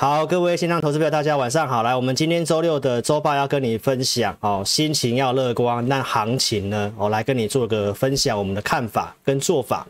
好，各位线上投资朋友，大家晚上好。来，我们今天周六的周报要跟你分享哦，心情要乐观。那行情呢，我来跟你做个分享，我们的看法跟做法。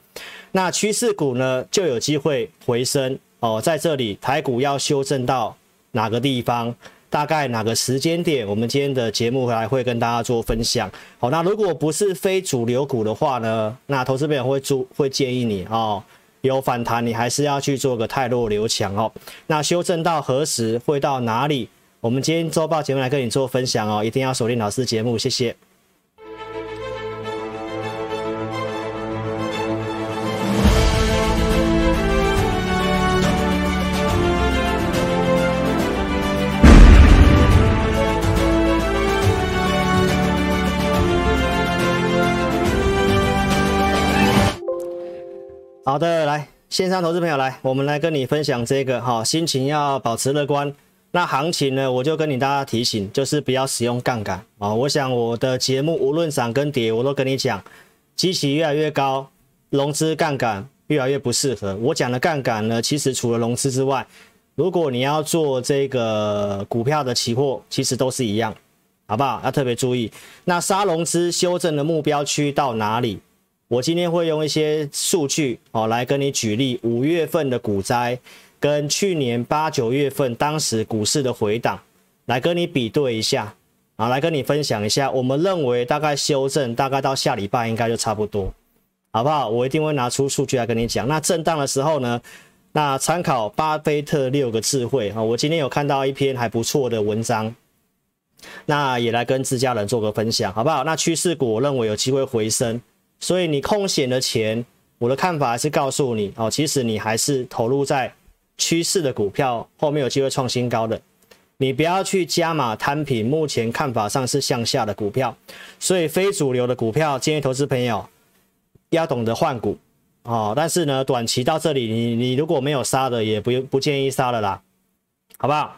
那趋势股呢，就有机会回升哦。在这里，台股要修正到哪个地方？大概哪个时间点？我们今天的节目来会跟大家做分享。好，那如果不是非主流股的话呢，那投资朋友会注会建议你哦。有反弹，你还是要去做个太弱留强哦。那修正到何时，会到哪里？我们今天周报节目来跟你做分享哦，一定要锁定老师节目，谢谢。好的，来线上投资朋友来，我们来跟你分享这个哈，心情要保持乐观。那行情呢，我就跟你大家提醒，就是不要使用杠杆啊。我想我的节目无论涨跟跌，我都跟你讲，基期越来越高，融资杠杆越来越不适合。我讲的杠杆呢，其实除了融资之外，如果你要做这个股票的期货，其实都是一样，好不好？要特别注意。那杀融资修正的目标区到哪里？我今天会用一些数据哦来跟你举例，五月份的股灾跟去年八九月份当时股市的回档，来跟你比对一下啊，来跟你分享一下。我们认为大概修正大概到下礼拜应该就差不多，好不好？我一定会拿出数据来跟你讲。那震荡的时候呢，那参考巴菲特六个智慧啊，我今天有看到一篇还不错的文章，那也来跟自家人做个分享，好不好？那趋势股我认为有机会回升。所以你空闲的钱，我的看法还是告诉你哦，其实你还是投入在趋势的股票，后面有机会创新高的，你不要去加码摊平。目前看法上是向下的股票，所以非主流的股票，建议投资朋友要懂得换股哦。但是呢，短期到这里，你你如果没有杀的，也不不建议杀了啦，好不好？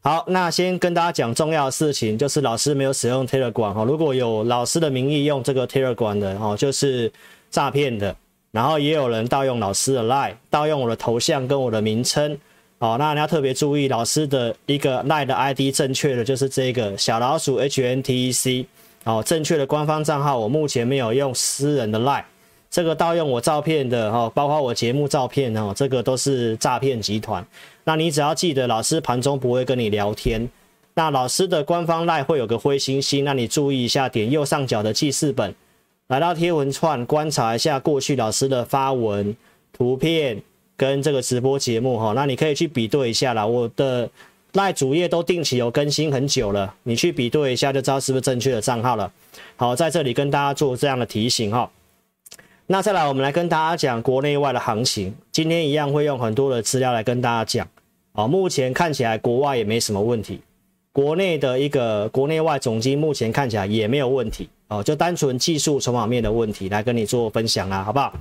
好，那先跟大家讲重要的事情，就是老师没有使用 Telegram 哈，如果有老师的名义用这个 Telegram 的哦，就是诈骗的。然后也有人盗用老师的 Line，盗用我的头像跟我的名称哦，那你要特别注意，老师的一个 Line 的 ID 正确的就是这个小老鼠 HNTEC 哦，正确的官方账号，我目前没有用私人的 Line。这个盗用我照片的哈，包括我节目照片哦，这个都是诈骗集团。那你只要记得，老师盘中不会跟你聊天。那老师的官方赖会有个灰星星，那你注意一下，点右上角的记事本，来到贴文串，观察一下过去老师的发文、图片跟这个直播节目哈。那你可以去比对一下啦。我的赖主页都定期有更新很久了，你去比对一下就知道是不是正确的账号了。好，在这里跟大家做这样的提醒哈。那再来，我们来跟大家讲国内外的行情。今天一样会用很多的资料来跟大家讲。啊，目前看起来国外也没什么问题，国内的一个国内外总经目前看起来也没有问题。哦，就单纯技术筹码面的问题来跟你做分享啦，好不好？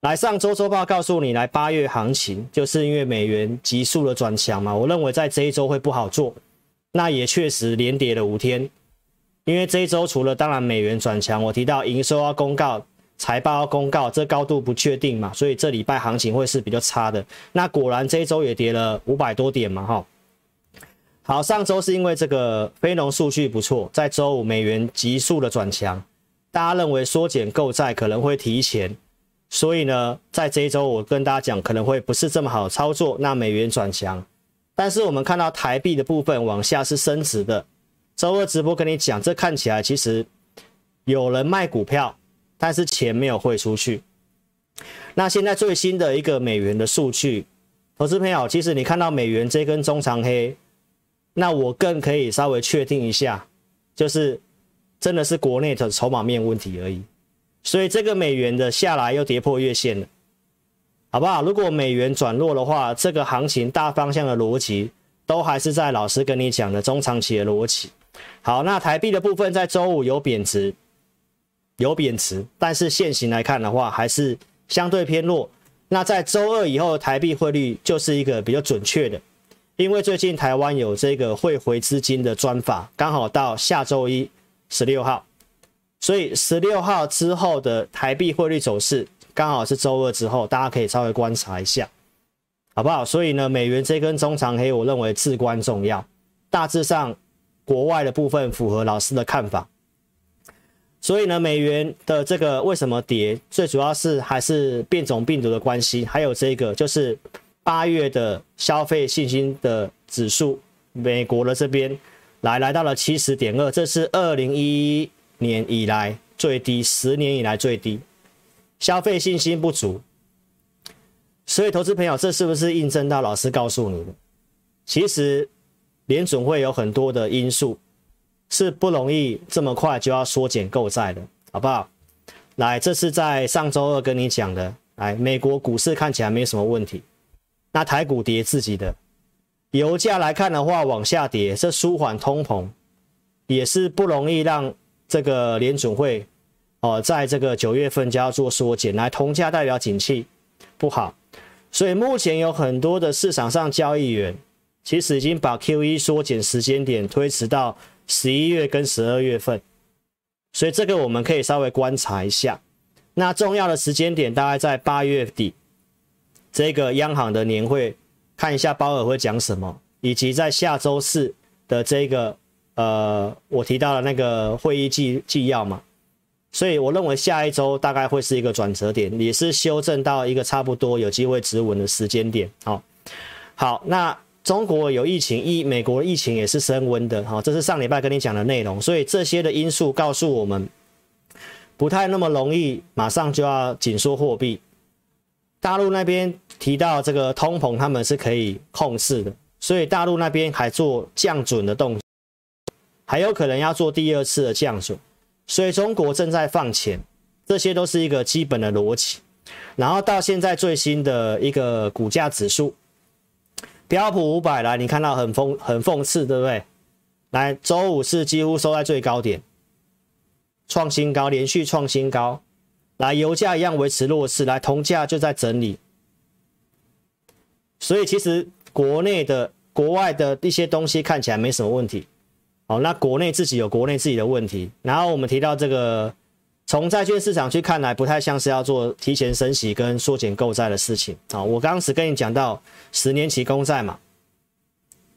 来，上周周报告诉你，来八月行情就是因为美元急速的转强嘛，我认为在这一周会不好做。那也确实连跌了五天，因为这一周除了当然美元转强，我提到营收要公告。财报公告，这高度不确定嘛，所以这礼拜行情会是比较差的。那果然这一周也跌了五百多点嘛，哈。好，上周是因为这个非农数据不错，在周五美元急速的转强，大家认为缩减购债可能会提前，所以呢，在这一周我跟大家讲可能会不是这么好操作。那美元转强，但是我们看到台币的部分往下是升值的。周二直播跟你讲，这看起来其实有人卖股票。但是钱没有汇出去。那现在最新的一个美元的数据，投资朋友，其实你看到美元这根中长黑，那我更可以稍微确定一下，就是真的是国内的筹码面问题而已。所以这个美元的下来又跌破月线了，好不好？如果美元转弱的话，这个行情大方向的逻辑都还是在老师跟你讲的中长期的逻辑。好，那台币的部分在周五有贬值。有贬值，但是现行来看的话，还是相对偏弱。那在周二以后，台币汇率就是一个比较准确的，因为最近台湾有这个汇回资金的专法，刚好到下周一十六号，所以十六号之后的台币汇率走势，刚好是周二之后，大家可以稍微观察一下，好不好？所以呢，美元这根中长黑，我认为至关重要。大致上，国外的部分符合老师的看法。所以呢，美元的这个为什么跌，最主要是还是变种病毒的关系，还有这个就是八月的消费信心的指数，美国的这边来来到了七十点二，这是二零一一年以来最低，十年以来最低，消费信心不足。所以，投资朋友，这是不是印证到老师告诉你的？其实联准会有很多的因素。是不容易这么快就要缩减购债的，好不好？来，这是在上周二跟你讲的。来，美国股市看起来没什么问题，那台股跌自己的，油价来看的话往下跌，这舒缓通膨也是不容易让这个联准会哦，在这个九月份就要做缩减。来，铜价代表景气不好，所以目前有很多的市场上交易员其实已经把 QE 缩减时间点推迟到。十一月跟十二月份，所以这个我们可以稍微观察一下。那重要的时间点大概在八月底，这个央行的年会，看一下鲍尔会讲什么，以及在下周四的这个呃，我提到的那个会议纪纪要嘛。所以我认为下一周大概会是一个转折点，也是修正到一个差不多有机会止稳的时间点。好，好，那。中国有疫情，疫美国疫情也是升温的，哈，这是上礼拜跟你讲的内容，所以这些的因素告诉我们，不太那么容易马上就要紧缩货币。大陆那边提到这个通膨，他们是可以控制的，所以大陆那边还做降准的动作，还有可能要做第二次的降准，所以中国正在放钱，这些都是一个基本的逻辑。然后到现在最新的一个股价指数。标普五百来，你看到很讽很讽刺，对不对？来，周五是几乎收在最高点，创新高，连续创新高。来，油价一样维持弱势，来，铜价就在整理。所以其实国内的、国外的一些东西看起来没什么问题。好，那国内自己有国内自己的问题。然后我们提到这个。从债券市场去看来，不太像是要做提前升息跟缩减购债的事情啊。我刚刚只跟你讲到十年期公债嘛，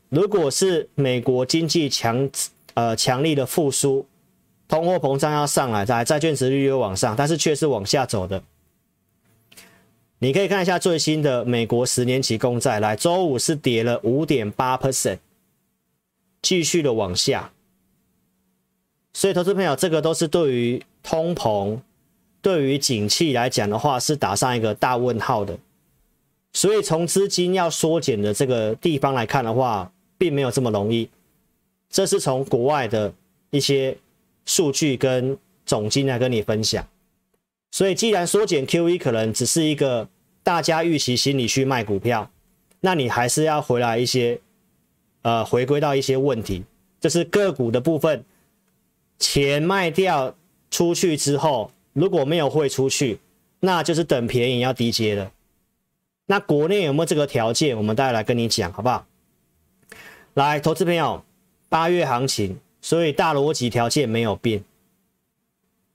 如果是美国经济强呃强力的复苏，通货膨胀要上来，在债券殖利率又往上，但是却是往下走的。你可以看一下最新的美国十年期公债，来周五是跌了五点八 percent，继续的往下。所以，投资朋友，这个都是对于通膨、对于景气来讲的话，是打上一个大问号的。所以，从资金要缩减的这个地方来看的话，并没有这么容易。这是从国外的一些数据跟总经来跟你分享。所以，既然缩减 QE 可能只是一个大家预期心理去卖股票，那你还是要回来一些，呃，回归到一些问题，就是个股的部分。钱卖掉出去之后，如果没有汇出去，那就是等便宜要低接了。那国内有没有这个条件？我们待会来跟你讲，好不好？来，投资朋友，八月行情，所以大逻辑条件没有变。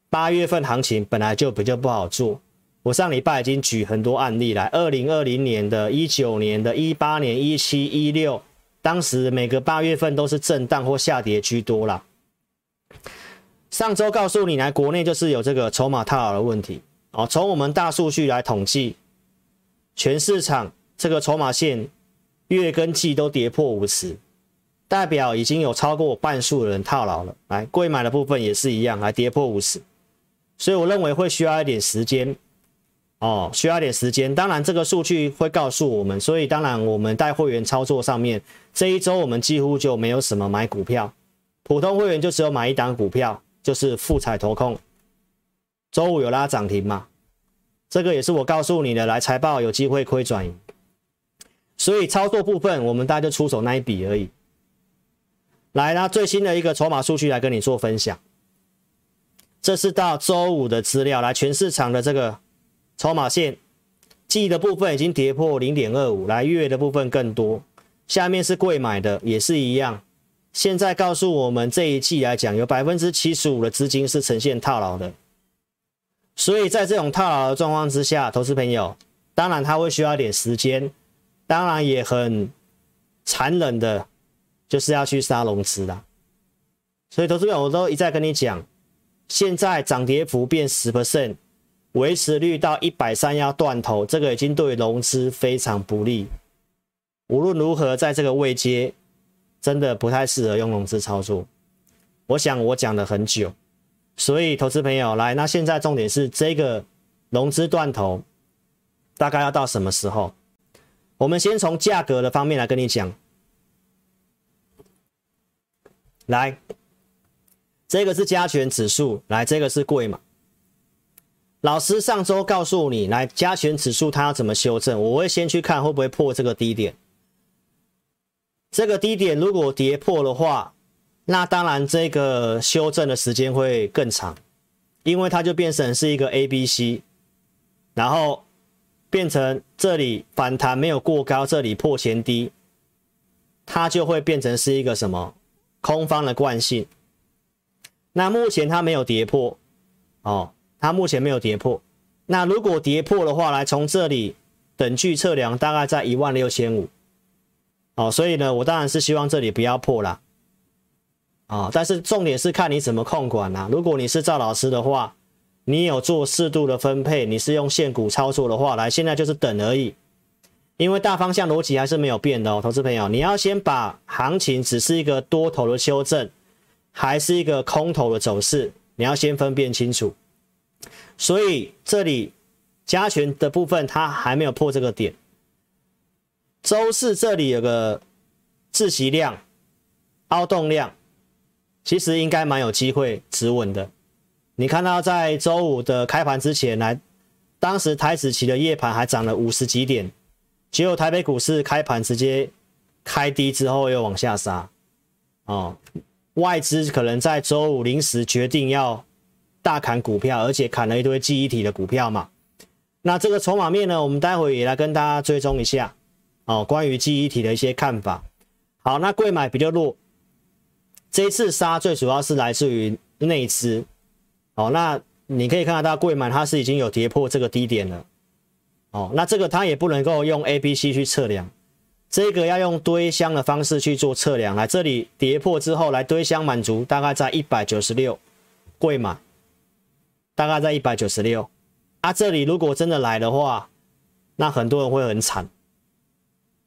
八月份行情本来就比较不好做。我上礼拜已经举很多案例来，二零二零年的、一九年的、一八年、一七、一六，当时每个八月份都是震荡或下跌居多啦。上周告诉你，来国内就是有这个筹码套牢的问题哦。从我们大数据来统计，全市场这个筹码线月跟季都跌破五十，代表已经有超过半数的人套牢了。来，贵买的部分也是一样，来跌破五十，所以我认为会需要一点时间哦，需要一点时间。当然，这个数据会告诉我们，所以当然我们带会员操作上面，这一周我们几乎就没有什么买股票。普通会员就只有买一档股票，就是富彩投控，周五有拉涨停嘛？这个也是我告诉你的，来财报有机会亏转盈，所以操作部分我们大家就出手那一笔而已。来，那最新的一个筹码数据来跟你做分享，这是到周五的资料，来全市场的这个筹码线，季的部分已经跌破零点二五，来月的部分更多，下面是贵买的也是一样。现在告诉我们，这一季来讲，有百分之七十五的资金是呈现套牢的，所以在这种套牢的状况之下，投资朋友，当然他会需要一点时间当然也很残忍的，就是要去杀融资啦。所以投资朋友我都一再跟你讲，现在涨跌幅变十 percent，维持率到一百三要断头，这个已经对融资非常不利。无论如何，在这个位阶，真的不太适合用融资操作。我想我讲了很久，所以投资朋友来，那现在重点是这个融资断头，大概要到什么时候？我们先从价格的方面来跟你讲。来，这个是加权指数，来，这个是贵嘛。老师上周告诉你，来加权指数它要怎么修正？我会先去看会不会破这个低点。这个低点如果跌破的话，那当然，这个修正的时间会更长，因为它就变成是一个 A、B、C，然后变成这里反弹没有过高，这里破前低，它就会变成是一个什么空方的惯性。那目前它没有跌破，哦，它目前没有跌破。那如果跌破的话，来从这里等距测量大概在一万六千五，哦，所以呢，我当然是希望这里不要破啦。啊、哦，但是重点是看你怎么控管啦、如果你是赵老师的话，你有做适度的分配，你是用现股操作的话，来，现在就是等而已。因为大方向逻辑还是没有变的哦，投资朋友，你要先把行情只是一个多头的修正，还是一个空头的走势，你要先分辨清楚。所以这里加权的部分它还没有破这个点。周四这里有个窒息量、凹洞量。其实应该蛮有机会止稳的。你看到在周五的开盘之前来，当时台指期的夜盘还涨了五十几点，结果台北股市开盘直接开低之后又往下杀。哦，外资可能在周五临时决定要大砍股票，而且砍了一堆记忆体的股票嘛。那这个筹码面呢，我们待会也来跟大家追踪一下。哦，关于记忆体的一些看法。好，那柜买比较弱。这一次杀最主要是来自于内资，哦，那你可以看得到柜买它是已经有跌破这个低点了，哦，那这个它也不能够用 A、B、C 去测量，这个要用堆箱的方式去做测量。来这里跌破之后来堆箱满足，大概在一百九十六，柜买大概在一百九十六，啊，这里如果真的来的话，那很多人会很惨，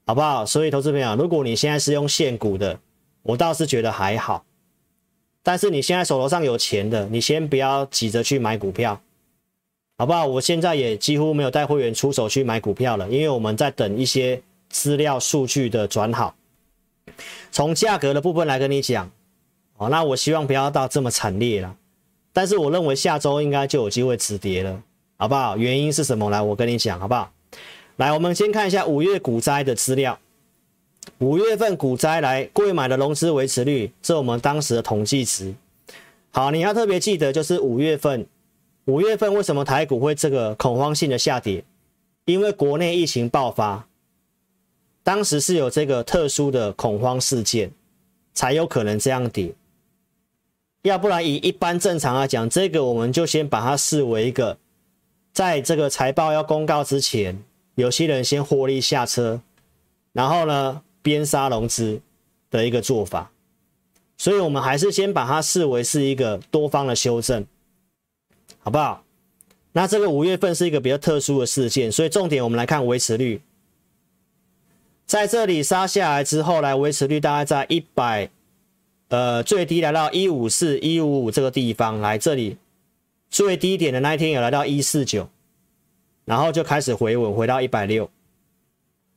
好不好？所以投资朋友，如果你现在是用现股的。我倒是觉得还好，但是你现在手头上有钱的，你先不要急着去买股票，好不好？我现在也几乎没有带会员出手去买股票了，因为我们在等一些资料数据的转好。从价格的部分来跟你讲，哦，那我希望不要到这么惨烈了，但是我认为下周应该就有机会止跌了，好不好？原因是什么？来，我跟你讲，好不好？来，我们先看一下五月股灾的资料。五月份股灾来贵买的融资维持率，这我们当时的统计值。好，你要特别记得，就是五月份，五月份为什么台股会这个恐慌性的下跌？因为国内疫情爆发，当时是有这个特殊的恐慌事件，才有可能这样跌。要不然以一般正常来讲，这个我们就先把它视为一个，在这个财报要公告之前，有些人先获利下车，然后呢，边杀融资的一个做法，所以我们还是先把它视为是一个多方的修正，好不好？那这个五月份是一个比较特殊的事件，所以重点我们来看维持率，在这里杀下来之后，来维持率大概在一百，呃，最低来到一五四一五五这个地方，来这里最低点的那一天有来到一四九，然后就开始回稳，回到一百六。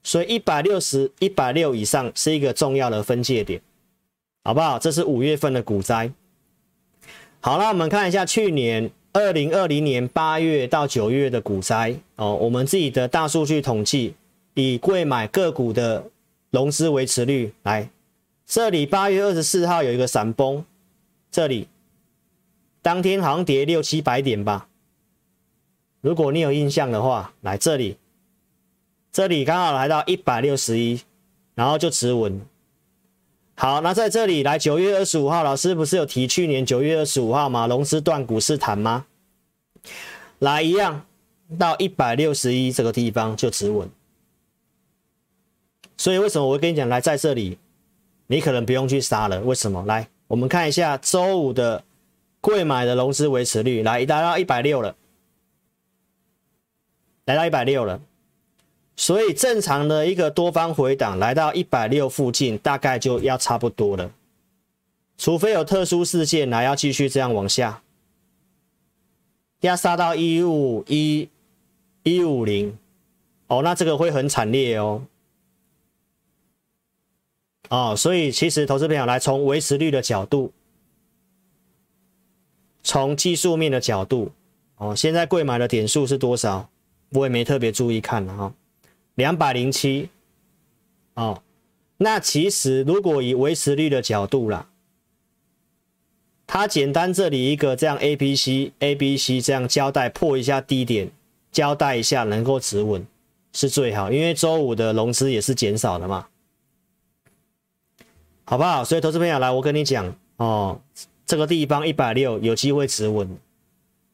所以一百六十一百六以上是一个重要的分界点，好不好？这是五月份的股灾。好了，我们看一下去年二零二零年八月到九月的股灾哦。我们自己的大数据统计，以贵买个股的融资维持率来，这里八月二十四号有一个闪崩，这里当天好像跌六七百点吧。如果你有印象的话，来这里。这里刚好来到一百六十一，然后就止稳。好，那在这里来九月二十五号，老师不是有提去年九月二十五号吗？融资断股是谈吗？来一样到一百六十一这个地方就止稳。所以为什么我会跟你讲，来在这里，你可能不用去杀了。为什么？来，我们看一下周五的贵买的融资维持率，来达到一百六了，来到一百六了。所以正常的一个多方回档来到一百六附近，大概就要差不多了。除非有特殊事件来要继续这样往下，要杀到一五一一五零，哦，那这个会很惨烈哦。哦，所以其实投资朋友来从维持率的角度，从技术面的角度，哦，现在贵买的点数是多少？我也没特别注意看了哈。哦两百零七，哦，那其实如果以维持率的角度啦，它简单这里一个这样 A B C A B C 这样交代破一下低点，交代一下能够止稳是最好，因为周五的融资也是减少的嘛，好不好？所以投资朋友来，我跟你讲哦，这个地方一百六有机会止稳，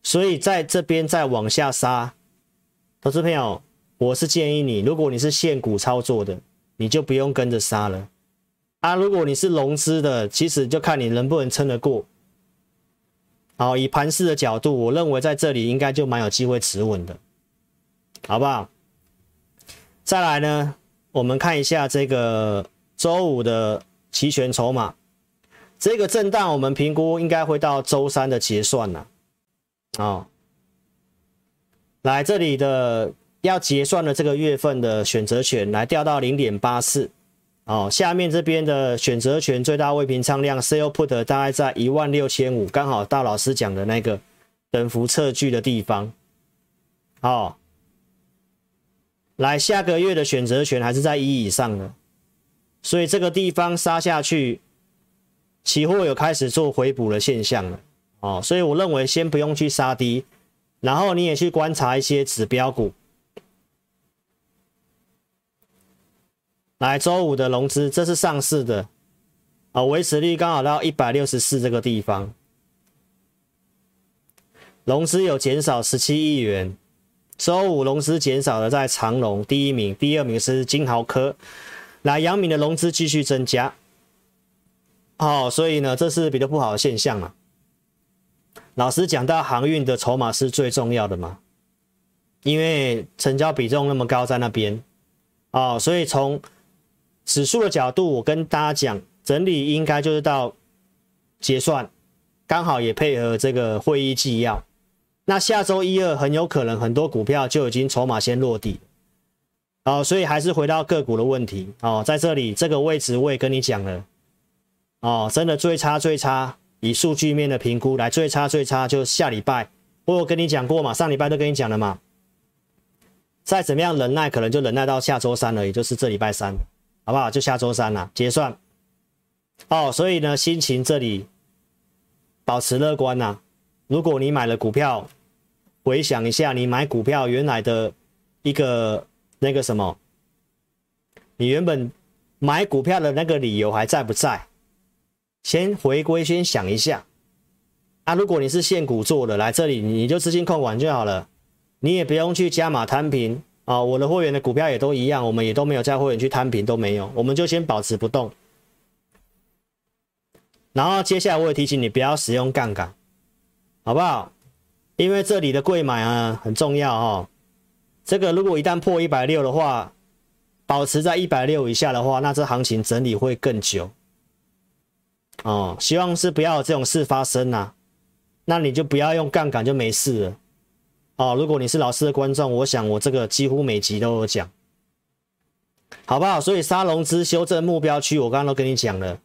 所以在这边再往下杀，投资朋友。我是建议你，如果你是现股操作的，你就不用跟着杀了啊。如果你是融资的，其实就看你能不能撑得过。好，以盘势的角度，我认为在这里应该就蛮有机会持稳的，好不好？再来呢，我们看一下这个周五的期权筹码，这个震荡我们评估应该会到周三的结算了。好，来这里的。要结算的这个月份的选择权来掉到零点八四，哦，下面这边的选择权最大未平仓量 sell put 大概在一万六千五，刚好到老师讲的那个等幅测距的地方，哦，来下个月的选择权还是在一以上的，所以这个地方杀下去，期货有开始做回补的现象了，哦，所以我认为先不用去杀低，然后你也去观察一些指标股。来，周五的融资，这是上市的啊，维持率刚好到一百六十四这个地方，融资有减少十七亿元。周五融资减少了在长隆第一名，第二名是金豪科。来，阳明的融资继续增加，哦，所以呢，这是比较不好的现象嘛。老师讲到航运的筹码是最重要的嘛，因为成交比重那么高在那边，哦，所以从指数的角度，我跟大家讲，整理应该就是到结算，刚好也配合这个会议纪要。那下周一二很有可能很多股票就已经筹码先落地，哦，所以还是回到个股的问题。哦，在这里这个位置我也跟你讲了，哦，真的最差最差，以数据面的评估来最差最差就下礼拜，我有跟你讲过嘛，上礼拜都跟你讲了嘛，再怎么样忍耐，可能就忍耐到下周三了，也就是这礼拜三。好不好？就下周三了，结算。哦，所以呢，心情这里保持乐观呐。如果你买了股票，回想一下你买股票原来的一个那个什么，你原本买股票的那个理由还在不在？先回归，先想一下。啊，如果你是现股做的，来这里你就资金控管就好了，你也不用去加码摊平。啊、我的会员的股票也都一样，我们也都没有在会员去摊平，都没有，我们就先保持不动。然后接下来我也提醒你不要使用杠杆，好不好？因为这里的柜买啊很重要哦。这个如果一旦破一百六的话，保持在一百六以下的话，那这行情整理会更久。哦，希望是不要有这种事发生啊，那你就不要用杠杆就没事了。哦，如果你是老师的观众，我想我这个几乎每集都有讲，好不好？所以沙龙资修正目标区，我刚刚都跟你讲了。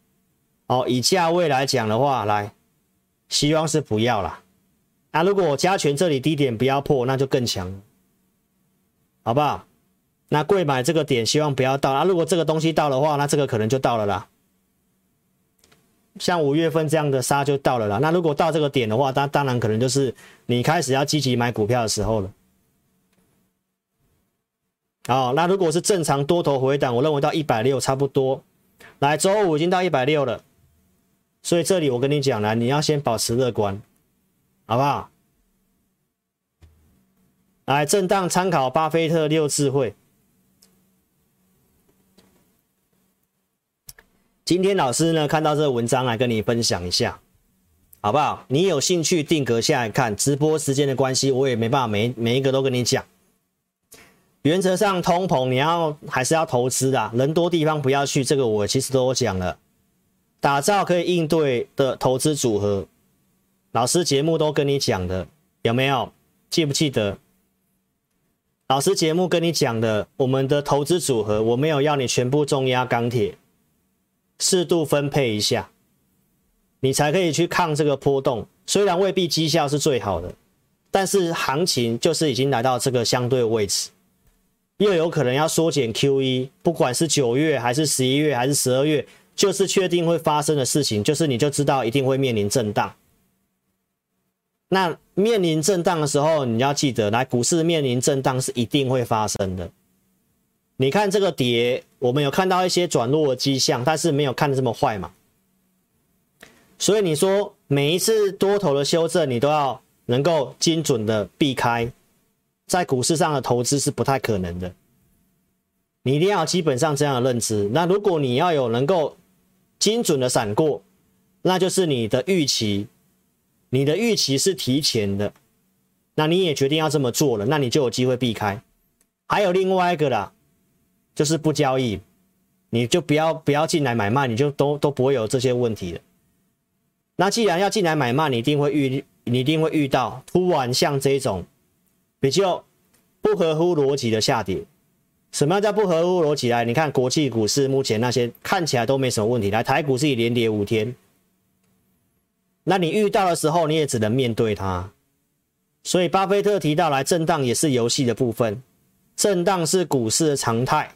哦，以价位来讲的话，来，希望是不要啦。啊，如果我加权这里低点不要破，那就更强，好不好？那贵买这个点希望不要到啊，如果这个东西到的话，那这个可能就到了啦。像五月份这样的杀就到了啦。那如果到这个点的话，那当然可能就是你开始要积极买股票的时候了。好，那如果是正常多头回档，我认为到一百六差不多。来，周五已经到一百六了，所以这里我跟你讲了，你要先保持乐观，好不好？来，震荡参考巴菲特六智慧。今天老师呢看到这个文章来跟你分享一下，好不好？你有兴趣定格下来看，直播时间的关系，我也没办法每每一个都跟你讲。原则上，通膨你要还是要投资的，人多地方不要去，这个我其实都讲了。打造可以应对的投资组合，老师节目都跟你讲的，有没有？记不记得？老师节目跟你讲的，我们的投资组合，我没有要你全部重压钢铁，适度分配一下，你才可以去抗这个波动。虽然未必绩效是最好的，但是行情就是已经来到这个相对位置。又有可能要缩减 QE，不管是九月还是十一月还是十二月，就是确定会发生的事情，就是你就知道一定会面临震荡。那面临震荡的时候，你要记得，来股市面临震荡是一定会发生的。你看这个跌，我们有看到一些转弱的迹象，但是没有看的这么坏嘛。所以你说每一次多头的修正，你都要能够精准的避开。在股市上的投资是不太可能的，你一定要基本上这样的认知。那如果你要有能够精准的闪过，那就是你的预期，你的预期是提前的，那你也决定要这么做了，那你就有机会避开。还有另外一个啦，就是不交易，你就不要不要进来买卖，你就都都不会有这些问题了。那既然要进来买卖，你一定会遇，你一定会遇到突然像这种。比较不合乎逻辑的下跌，什么叫不合乎逻辑来？你看国际股市目前那些看起来都没什么问题，来台股是以连跌五天，那你遇到的时候你也只能面对它。所以巴菲特提到来震荡也是游戏的部分，震荡是股市的常态，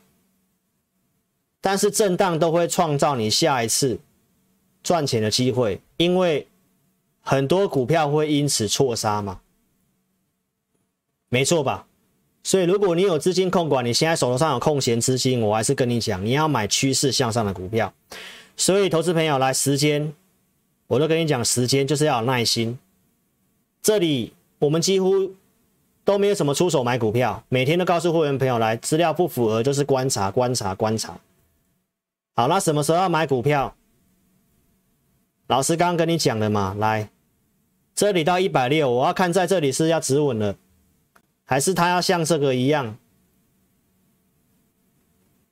但是震荡都会创造你下一次赚钱的机会，因为很多股票会因此错杀嘛。没错吧？所以如果你有资金控管，你现在手头上有空闲资金，我还是跟你讲，你要买趋势向上的股票。所以投资朋友来，时间我都跟你讲，时间就是要有耐心。这里我们几乎都没有什么出手买股票，每天都告诉会员朋友来，资料不符合就是观察、观察、观察。好，那什么时候要买股票？老师刚刚跟你讲了嘛，来，这里到一百六，我要看在这里是要止稳了。还是它要像这个一样？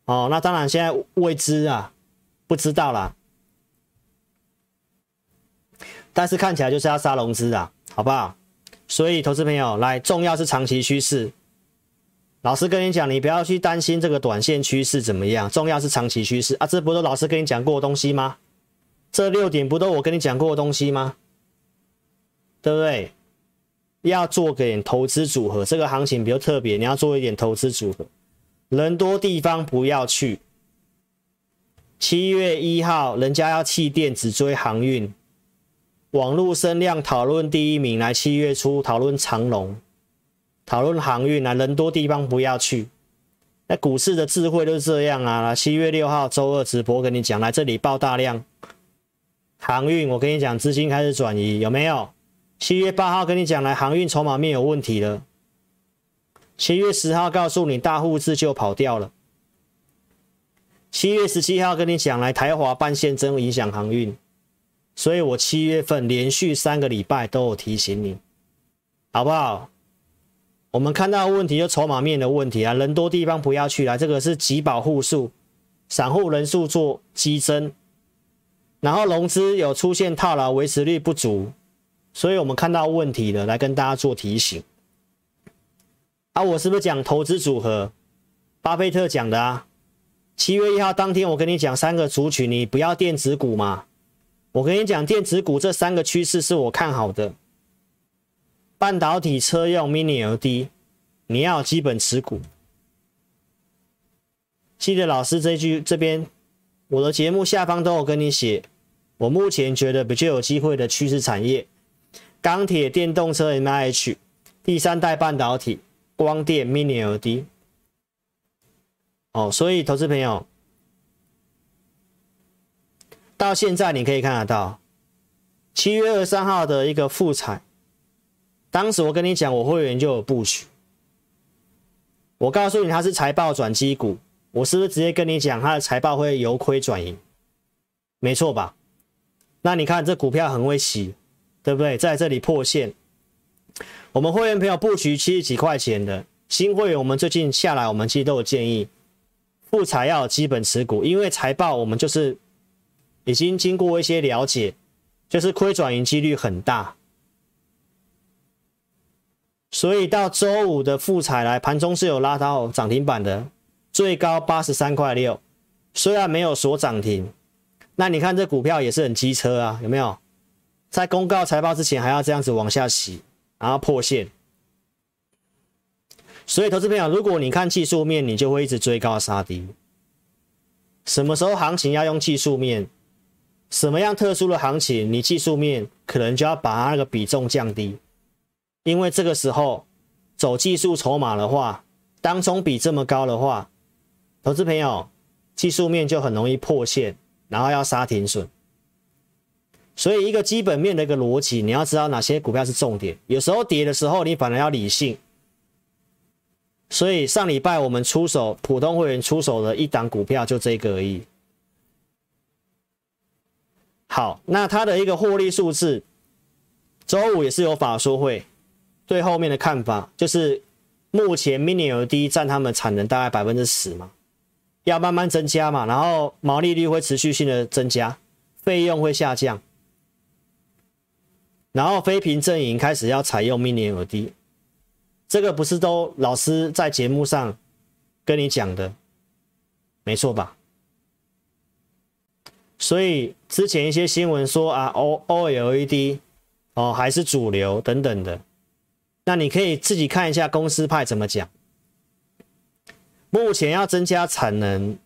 哦，那当然现在未知啊，不知道啦。但是看起来就是要杀融资啊，好不好？所以投资朋友来，重要是长期趋势。老师跟你讲，你不要去担心这个短线趋势怎么样，重要是长期趋势啊。这不都老师跟你讲过的东西吗？这六点不都我跟你讲过的东西吗？对不对？要做点投资组合，这个行情比较特别，你要做一点投资组合。人多地方不要去。七月一号，人家要弃电只追航运，网络声量讨论第一名来。七月初讨论长龙，讨论航运啊，人多地方不要去。那股市的智慧都是这样啊。七月六号周二直播跟你讲，来这里爆大量航运，我跟你讲资金开始转移，有没有？七月八号跟你讲，来航运筹码面有问题了。七月十号告诉你大户自救跑掉了。七月十七号跟你讲，来台华半线真影响航运，所以我七月份连续三个礼拜都有提醒你，好不好？我们看到问题就筹码面的问题啊，人多地方不要去了，这个是集保户数，散户人数做激增，然后融资有出现套牢，维持率不足。所以我们看到问题了，来跟大家做提醒。啊，我是不是讲投资组合？巴菲特讲的啊。七月一号当天，我跟你讲三个族群，你不要电子股嘛。我跟你讲，电子股这三个趋势是我看好的。半导体、车用、Mini LED，你要基本持股。记得老师这句这边，我的节目下方都有跟你写。我目前觉得比较有机会的趋势产业。钢铁、电动车、MIH、第三代半导体、光电、Mini LED。哦，所以投资朋友到现在你可以看得到，七月二十三号的一个复彩，当时我跟你讲，我会员就有布局。我告诉你，它是财报转机股，我是不是直接跟你讲，它的财报会由亏转盈？没错吧？那你看这股票很会洗，对不对？在这里破线，我们会员朋友布局七十几块钱的新会员，我们最近下来，我们其实都有建议，富彩要有基本持股，因为财报我们就是已经经过一些了解，就是亏转盈几率很大。所以到周五的复彩来，盘中是有拉到涨停板的，最高八十三块六，虽然没有锁涨停，那你看这股票也是很机车啊，有没有？在公告财报之前还要这样子往下洗，然后破线。所以投资朋友，如果你看技术面，你就会一直追高杀低。什么时候行情要用技术面？什么样特殊的行情，你技术面可能就要把它那个比重降低。因为这个时候走技术筹码的话，当中比这么高的话，投资朋友技术面就很容易破线，然后要杀停损。所以一个基本面的一个逻辑，你要知道哪些股票是重点。有时候跌的时候，你反而要理性。所以上礼拜我们出手普通会员出手的一档股票就这个而已。好，那它的一个获利数字，周五也是有法说会。对后面的看法就是，目前 Mini LED 占他们产能大概百分之十嘛，要慢慢增加嘛，然后毛利率会持续性的增加，费用会下降，然后非屏阵营开始要采用 Mini LED，这个不是都老师在节目上跟你讲的，没错吧？所以之前一些新闻说啊，O OLED 哦还是主流等等的。那你可以自己看一下公司派怎么讲。目前要增加产能，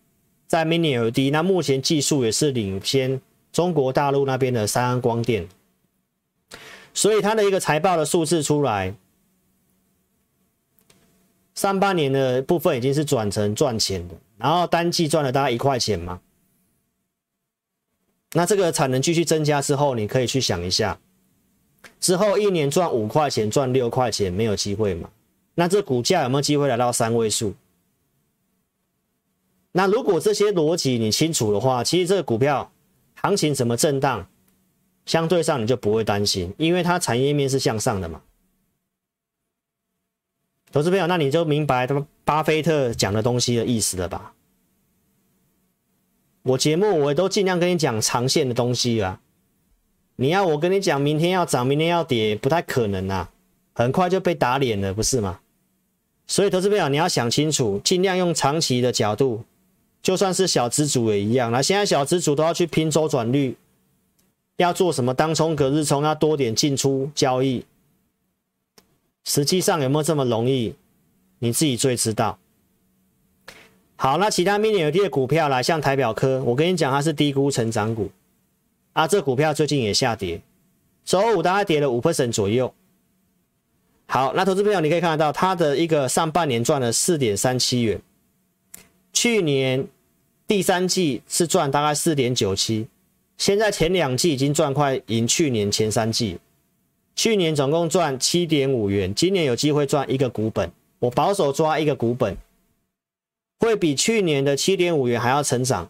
在 Mini LED，那目前技术也是领先中国大陆那边的三安光电，所以它的一个财报的数字出来，上半年的部分已经是转成赚钱的，然后单季赚了大概一块钱嘛。那这个产能继续增加之后，你可以去想一下。之后一年赚五块钱，赚六块钱，没有机会嘛？那这股价有没有机会来到三位数？那如果这些逻辑你清楚的话，其实这个股票行情怎么震荡，相对上你就不会担心，因为它产业面是向上的嘛。投资朋友，那你就明白他们巴菲特讲的东西的意思了吧？我节目我都尽量跟你讲长线的东西啊。你要我跟你讲，明天要涨，明天要跌，不太可能啊，很快就被打脸了，不是吗？所以投资朋友，你要想清楚，尽量用长期的角度，就算是小资主也一样。那现在小资主都要去拼周转率，要做什么当冲、隔日冲，要多点进出交易，实际上有没有这么容易？你自己最知道。好，那其他 mini LED 的股票来，像台表科，我跟你讲，它是低估成长股。啊，这股票最近也下跌，周五大概跌了五 percent 左右。好，那投资朋友你可以看得到，它的一个上半年赚了四点三七元，去年第三季是赚大概四点九七，现在前两季已经赚快赢去年前三季，去年总共赚七点五元，今年有机会赚一个股本，我保守抓一个股本，会比去年的七点五元还要成长，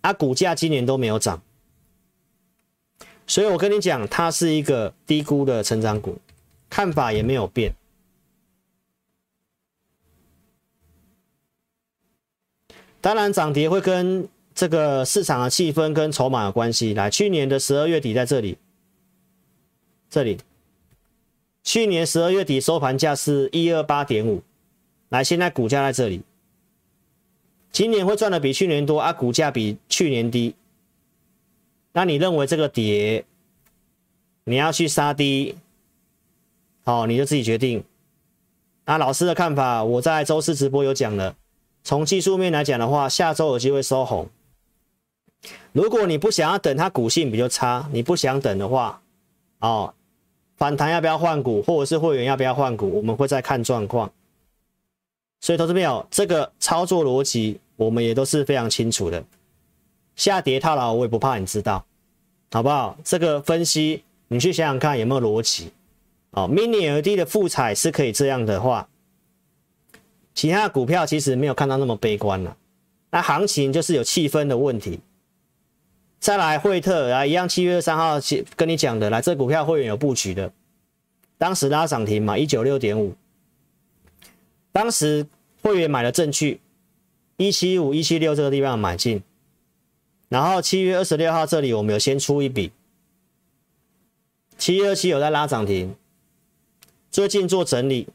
啊，股价今年都没有涨。所以我跟你讲，它是一个低估的成长股，看法也没有变。当然，涨跌会跟这个市场的气氛跟筹码有关系。来，去年的十二月底在这里，这里，去年十二月底收盘价是一二八点五，来，现在股价在这里，今年会赚的比去年多啊，股价比去年低。那你认为这个跌，你要去杀低，好，你就自己决定。那老师的看法，我在周四直播有讲了。从技术面来讲的话，下周有机会收红。如果你不想要等它股性比较差，你不想等的话，哦，反弹要不要换股，或者是会员要不要换股，我们会再看状况。所以投资朋友，这个操作逻辑我们也都是非常清楚的。下跌套牢，我也不怕你知道，好不好？这个分析你去想想看有没有逻辑？哦，Mini LED 的复彩是可以这样的话，其他的股票其实没有看到那么悲观了。那行情就是有气氛的问题，再来惠特啊，一样七月三号跟你讲的，来这股票会员有布局的，当时拉涨停嘛，一九六点五，当时会员买了证据，一七五一七六这个地方买进，然后七月二十六号这里我们有先出一笔，七月二七有在拉涨停，最近做整理，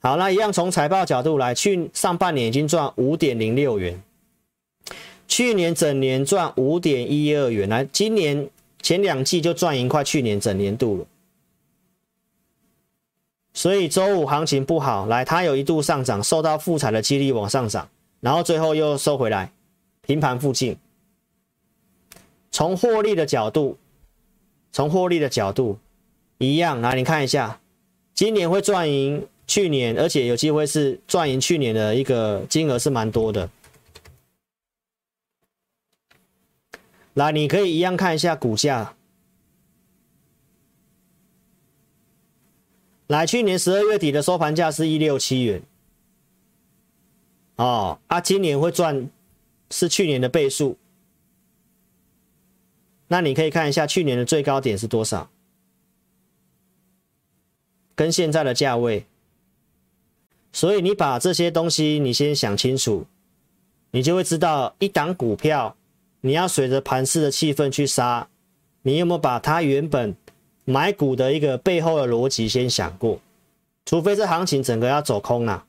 好，那一样从财报角度来，去上半年已经赚五点零六元。去年整年赚五点一二元，来，今年前两季就赚赢快去年整年度了。所以周五行情不好，来，它有一度上涨，受到复彩的激励往上涨，然后最后又收回来，平盘附近。从获利的角度，从获利的角度一样，来，你看一下，今年会赚赢去年，而且有机会是赚赢去年的一个金额是蛮多的。来，你可以一样看一下股价。来，去年十二月底的收盘价是一六七元。哦，啊，今年会赚是去年的倍数。那你可以看一下去年的最高点是多少，跟现在的价位。所以你把这些东西你先想清楚，你就会知道一档股票。你要随着盘势的气氛去杀，你有没有把它原本买股的一个背后的逻辑先想过？除非这行情整个要走空了。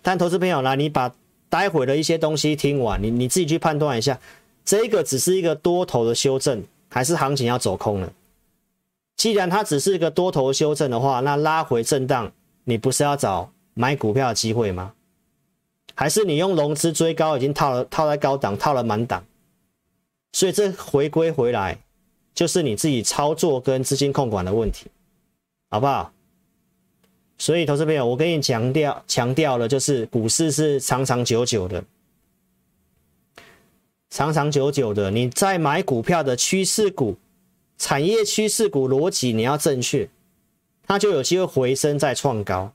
但投资朋友来，你把待会的一些东西听完，你你自己去判断一下，这个只是一个多头的修正，还是行情要走空了？既然它只是一个多头修正的话，那拉回震荡，你不是要找买股票的机会吗？还是你用融资追高，已经套了套在高档，套了满档，所以这回归回来就是你自己操作跟资金控管的问题，好不好？所以投资朋友，我跟你强调强调了，就是股市是长长久久的，长长久久的。你在买股票的趋势股、产业趋势股逻辑你要正确，它就有机会回升再创高。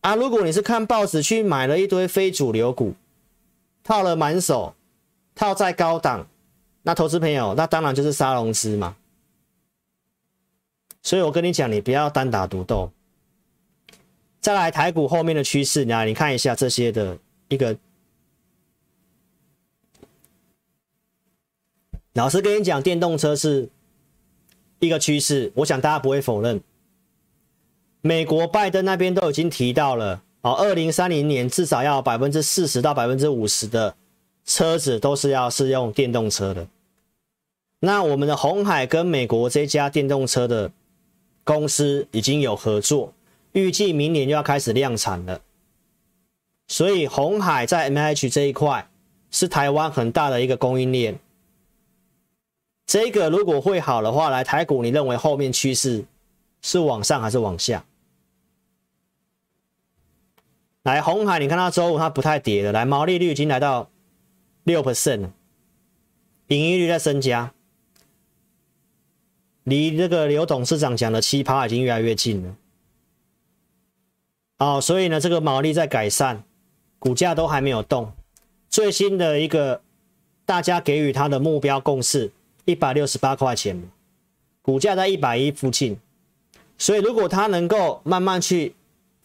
啊，如果你是看报纸去买了一堆非主流股，套了满手，套在高档，那投资朋友，那当然就是杀融资嘛。所以我跟你讲，你不要单打独斗。再来台股后面的趋势，你你看一下这些的一个。老师跟你讲，电动车是一个趋势，我想大家不会否认。美国拜登那边都已经提到了，哦，二零三零年至少要百分之四十到百分之五十的车子都是要是用电动车的。那我们的鸿海跟美国这家电动车的公司已经有合作，预计明年就要开始量产了。所以鸿海在 MH 这一块是台湾很大的一个供应链。这个如果会好的话，来台股，你认为后面趋势是往上还是往下？来，红海，你看到周五它不太跌了，来，毛利率已经来到六 percent 了，盈利率在增加，离这个刘董事长讲的七趴已经越来越近了。哦，所以呢，这个毛利在改善，股价都还没有动。最新的一个大家给予它的目标共识一百六十八块钱，股价在一百一附近，所以如果它能够慢慢去。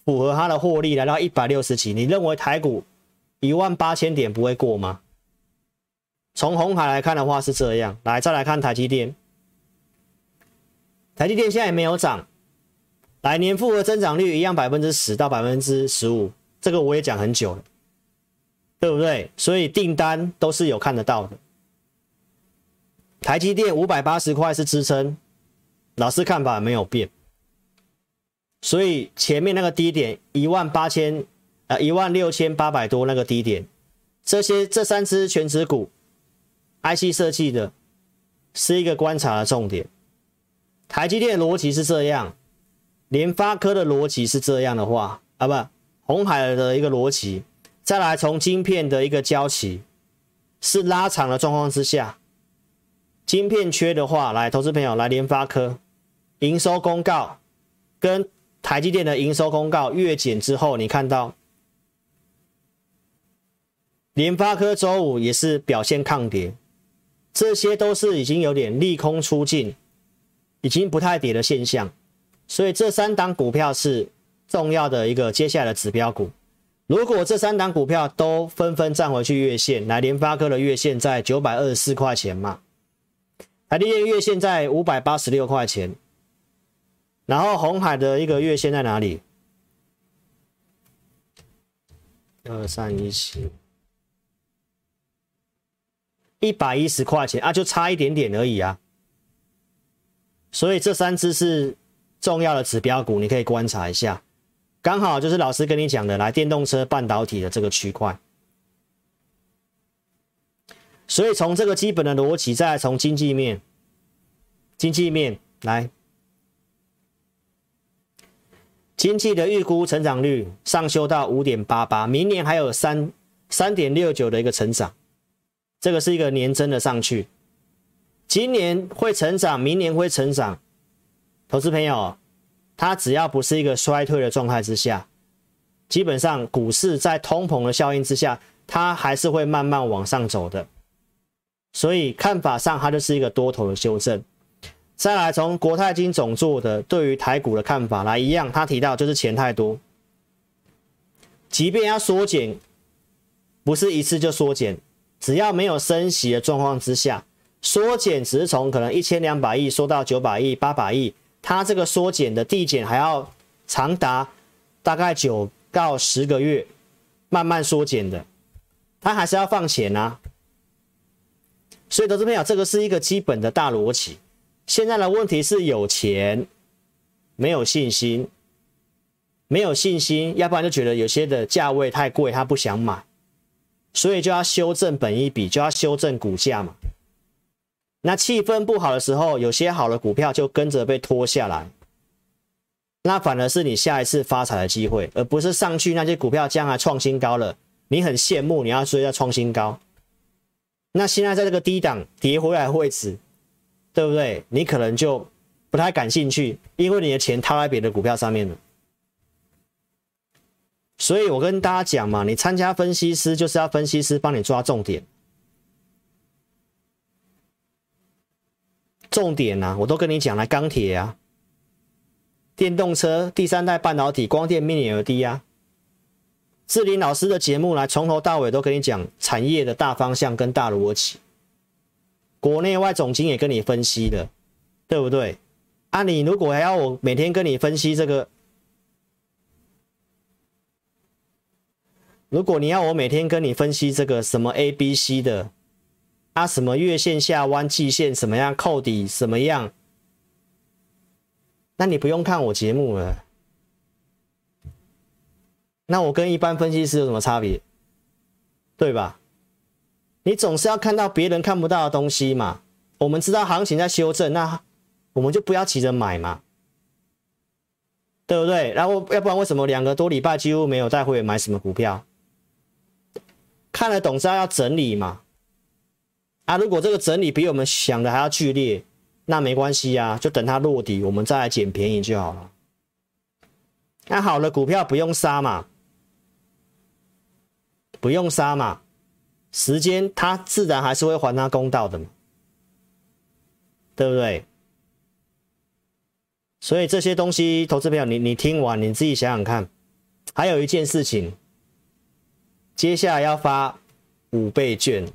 符合它的获利来到一百六十几，你认为台股一万八千点不会过吗？从红海来看的话是这样，来再来看台积电，台积电现在也没有涨，来年复合增长率一样百分之十到百分之十五，这个我也讲很久了，对不对？所以订单都是有看得到的。台积电五百八十块是支撑，老师看法没有变。所以前面那个低点一万八千，呃一万六千八百多那个低点，这些这三只全值股，IC 设计的，是一个观察的重点。台积电逻辑是这样，联发科的逻辑是这样的话，啊不，红海的一个逻辑，再来从晶片的一个交期是拉长的状况之下，晶片缺的话，来投资朋友来联发科营收公告跟。台积电的营收公告月减之后，你看到联发科周五也是表现抗跌，这些都是已经有点利空出尽，已经不太跌的现象。所以这三档股票是重要的一个接下来的指标股。如果这三档股票都纷纷站回去月线，来联发科的月线在九百二十四块钱嘛，台积电月线在五百八十六块钱，然后红海的一个月线在哪里？二三一七，一百一十块钱啊，就差一点点而已啊。所以这三只是重要的指标股，你可以观察一下。刚好就是老师跟你讲的，来电动车半导体的这个区块，所以从这个基本的逻辑，再从经济面，经济面来，经济的预估成长率上修到五点八八，明年还有三三点六九的一个成长，这个是一个年增的上去，今年会成长，明年会成长，投资朋友。它只要不是一个衰退的状态之下，基本上股市在通膨的效应之下，它还是会慢慢往上走的。所以看法上，它就是一个多头的修正。再来从国泰金总做的对于台股的看法来一样，他提到就是钱太多，即便要缩减，不是一次就缩减，只要没有升息的状况之下，缩减只是从可能一千两百亿缩到九百亿、八百亿。它这个缩减的递减还要长达大概九到十个月，慢慢缩减的，它还是要放钱啊。所以投资朋友，这个是一个基本的大逻辑。现在的问题是有钱，没有信心，没有信心，要不然就觉得有些的价位太贵，他不想买，所以就要修正本一比，就要修正股价嘛。那气氛不好的时候，有些好的股票就跟着被拖下来，那反而是你下一次发财的机会，而不是上去那些股票将来创新高了，你很羡慕，你要追要创新高。那现在在这个低档跌回来的位置，对不对？你可能就不太感兴趣，因为你的钱套在别的股票上面了。所以我跟大家讲嘛，你参加分析师就是要分析师帮你抓重点。重点啊，我都跟你讲了，钢铁啊，电动车、第三代半导体、光电、Mini LED 啊，志林老师的节目来从头到尾都跟你讲产业的大方向跟大逻辑，国内外总经也跟你分析的，对不对？啊，你如果还要我每天跟你分析这个，如果你要我每天跟你分析这个什么 A、B、C 的。啊、什么月线下弯，季线什么样，扣底什么样？那你不用看我节目了。那我跟一般分析师有什么差别？对吧？你总是要看到别人看不到的东西嘛。我们知道行情在修正，那我们就不要急着买嘛，对不对？然后要不然为什么两个多礼拜几乎没有带会员买什么股票？看了懂知道要整理嘛。啊，如果这个整理比我们想的还要剧烈，那没关系啊，就等它落底，我们再来捡便宜就好了。那好了，股票不用杀嘛，不用杀嘛，时间它自然还是会还它公道的嘛，对不对？所以这些东西，投资朋友，你你听完你自己想想看。还有一件事情，接下来要发五倍券。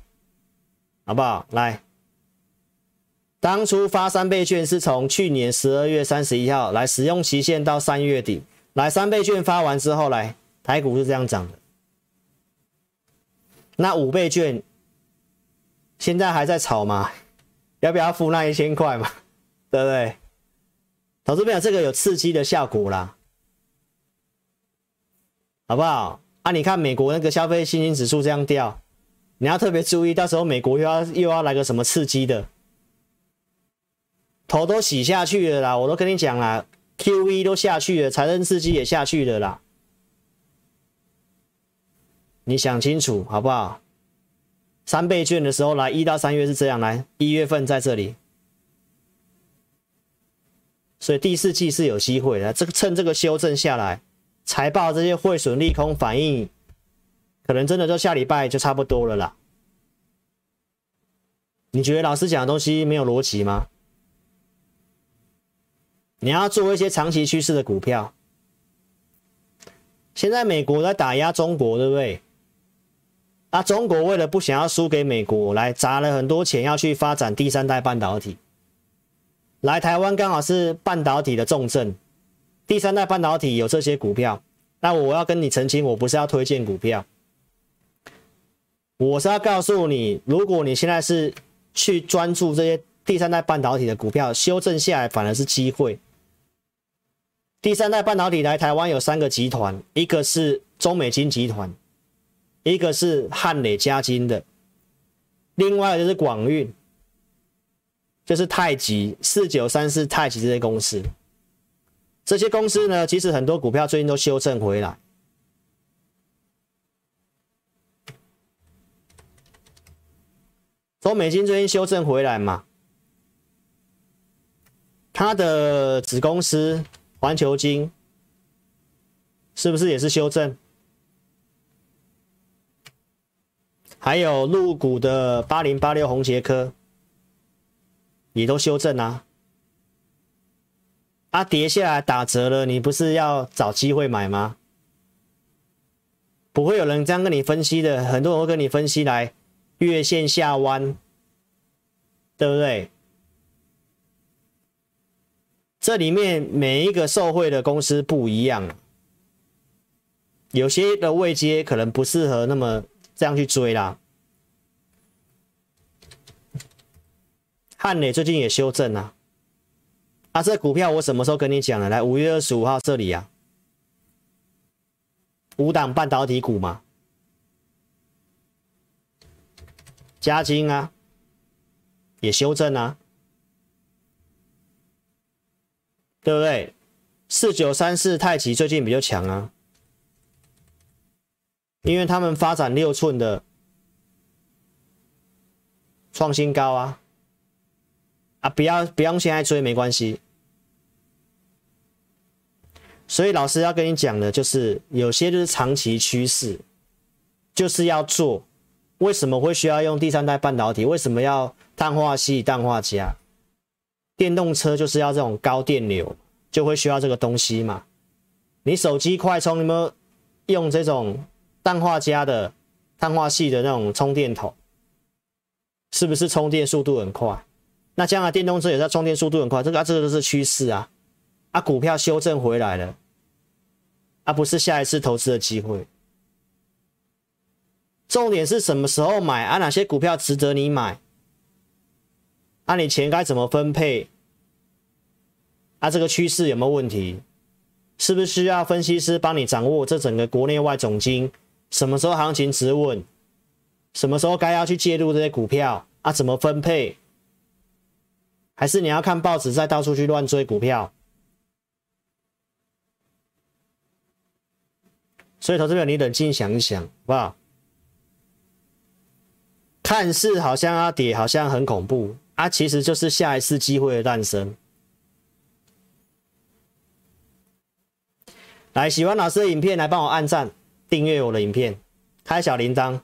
好不好？来，当初发三倍券是从去年十二月三十一号来，使用期限到三月底。来，三倍券发完之后，来台股是这样涨的。那五倍券现在还在炒吗？要不要付那一千块嘛？对不对？投资朋友，这个有刺激的效果啦，好不好？啊，你看美国那个消费信心指数这样掉。你要特别注意，到时候美国又要又要来个什么刺激的，头都洗下去了啦！我都跟你讲啦，QE 都下去了，财政刺激也下去了啦。你想清楚好不好？三倍券的时候来，一到三月是这样来，一月份在这里，所以第四季是有机会的。这个趁这个修正下来，财报这些汇损利空反应。可能真的就下礼拜就差不多了啦。你觉得老师讲的东西没有逻辑吗？你要做一些长期趋势的股票。现在美国在打压中国，对不对？啊，中国为了不想要输给美国，来砸了很多钱要去发展第三代半导体。来台湾刚好是半导体的重镇，第三代半导体有这些股票。那我要跟你澄清，我不是要推荐股票，我是要告诉你，如果你现在是去专注这些第三代半导体的股票，修正下来反而是机会。第三代半导体来台湾有三个集团，一个是中美金集团，一个是汉磊嘉金的，另外就是广运，就是太极四九三四太极这些公司。这些公司呢，其实很多股票最近都修正回来。从美金最近修正回来嘛，它的子公司。环球金是不是也是修正？还有入股的八零八六宏捷科也都修正啊！啊，跌下来打折了，你不是要找机会买吗？不会有人这样跟你分析的，很多人会跟你分析来月线下弯，对不对？这里面每一个受惠的公司不一样，有些的位阶可能不适合那么这样去追啦。汉磊最近也修正啊，啊，这股票我什么时候跟你讲了？来，五月二十五号这里啊，五档半导体股嘛，嘉晶啊，也修正啊。对不对？四九三四太极最近比较强啊，因为他们发展六寸的创新高啊，啊，不要不用现在追没关系。所以老师要跟你讲的就是，有些就是长期趋势，就是要做。为什么会需要用第三代半导体？为什么要碳化矽、氮化镓？电动车就是要这种高电流，就会需要这个东西嘛。你手机快充，有没有用这种氮化镓的、碳化系的那种充电头？是不是充电速度很快？那将来电动车也在充电速度很快，这个啊，这个都是趋势啊。啊，股票修正回来了，啊，不是下一次投资的机会。重点是什么时候买？啊，哪些股票值得你买？啊、你钱该怎么分配？啊，这个趋势有没有问题？是不是需要分析师帮你掌握这整个国内外总经？什么时候行情止稳？什么时候该要去介入这些股票？啊，怎么分配？还是你要看报纸再到处去乱追股票？所以，投资者，你冷静想一想，好不好？看似好像要跌，好像很恐怖。啊，其实就是下一次机会的诞生。来，喜欢老师的影片，来帮我按赞、订阅我的影片，开小铃铛，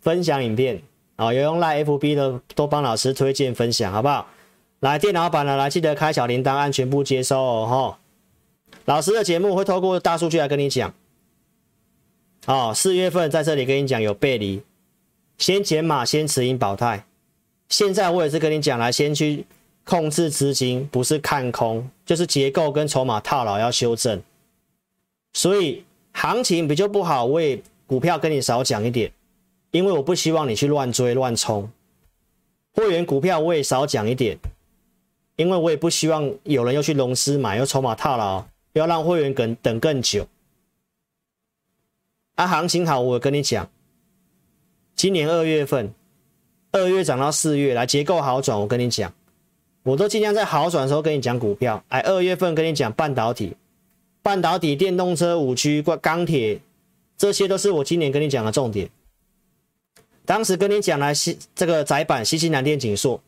分享影片。哦，有用 Line FB 的都帮老师推荐分享，好不好？来，电脑版的来记得开小铃铛，按全部接收哦。哈，老师的节目会透过大数据来跟你讲。哦，四月份在这里跟你讲有背离，先减码，先持盈保泰。现在我也是跟你讲，来先去控制资金，不是看空，就是结构跟筹码套牢要修正。所以行情比较不好，我也股票跟你少讲一点，因为我不希望你去乱追乱冲。会员股票我也少讲一点，因为我也不希望有人又去融资买，又筹码套牢，要让会员等等更久。啊，行情好，我跟你讲，今年二月份。二月涨到四月来，结构好转。我跟你讲，我都尽量在好转的时候跟你讲股票。哎，二月份跟你讲半导体、半导体、电动车、五 G、钢铁，这些都是我今年跟你讲的重点。当时跟你讲来，西这个窄板，西西南电景硕，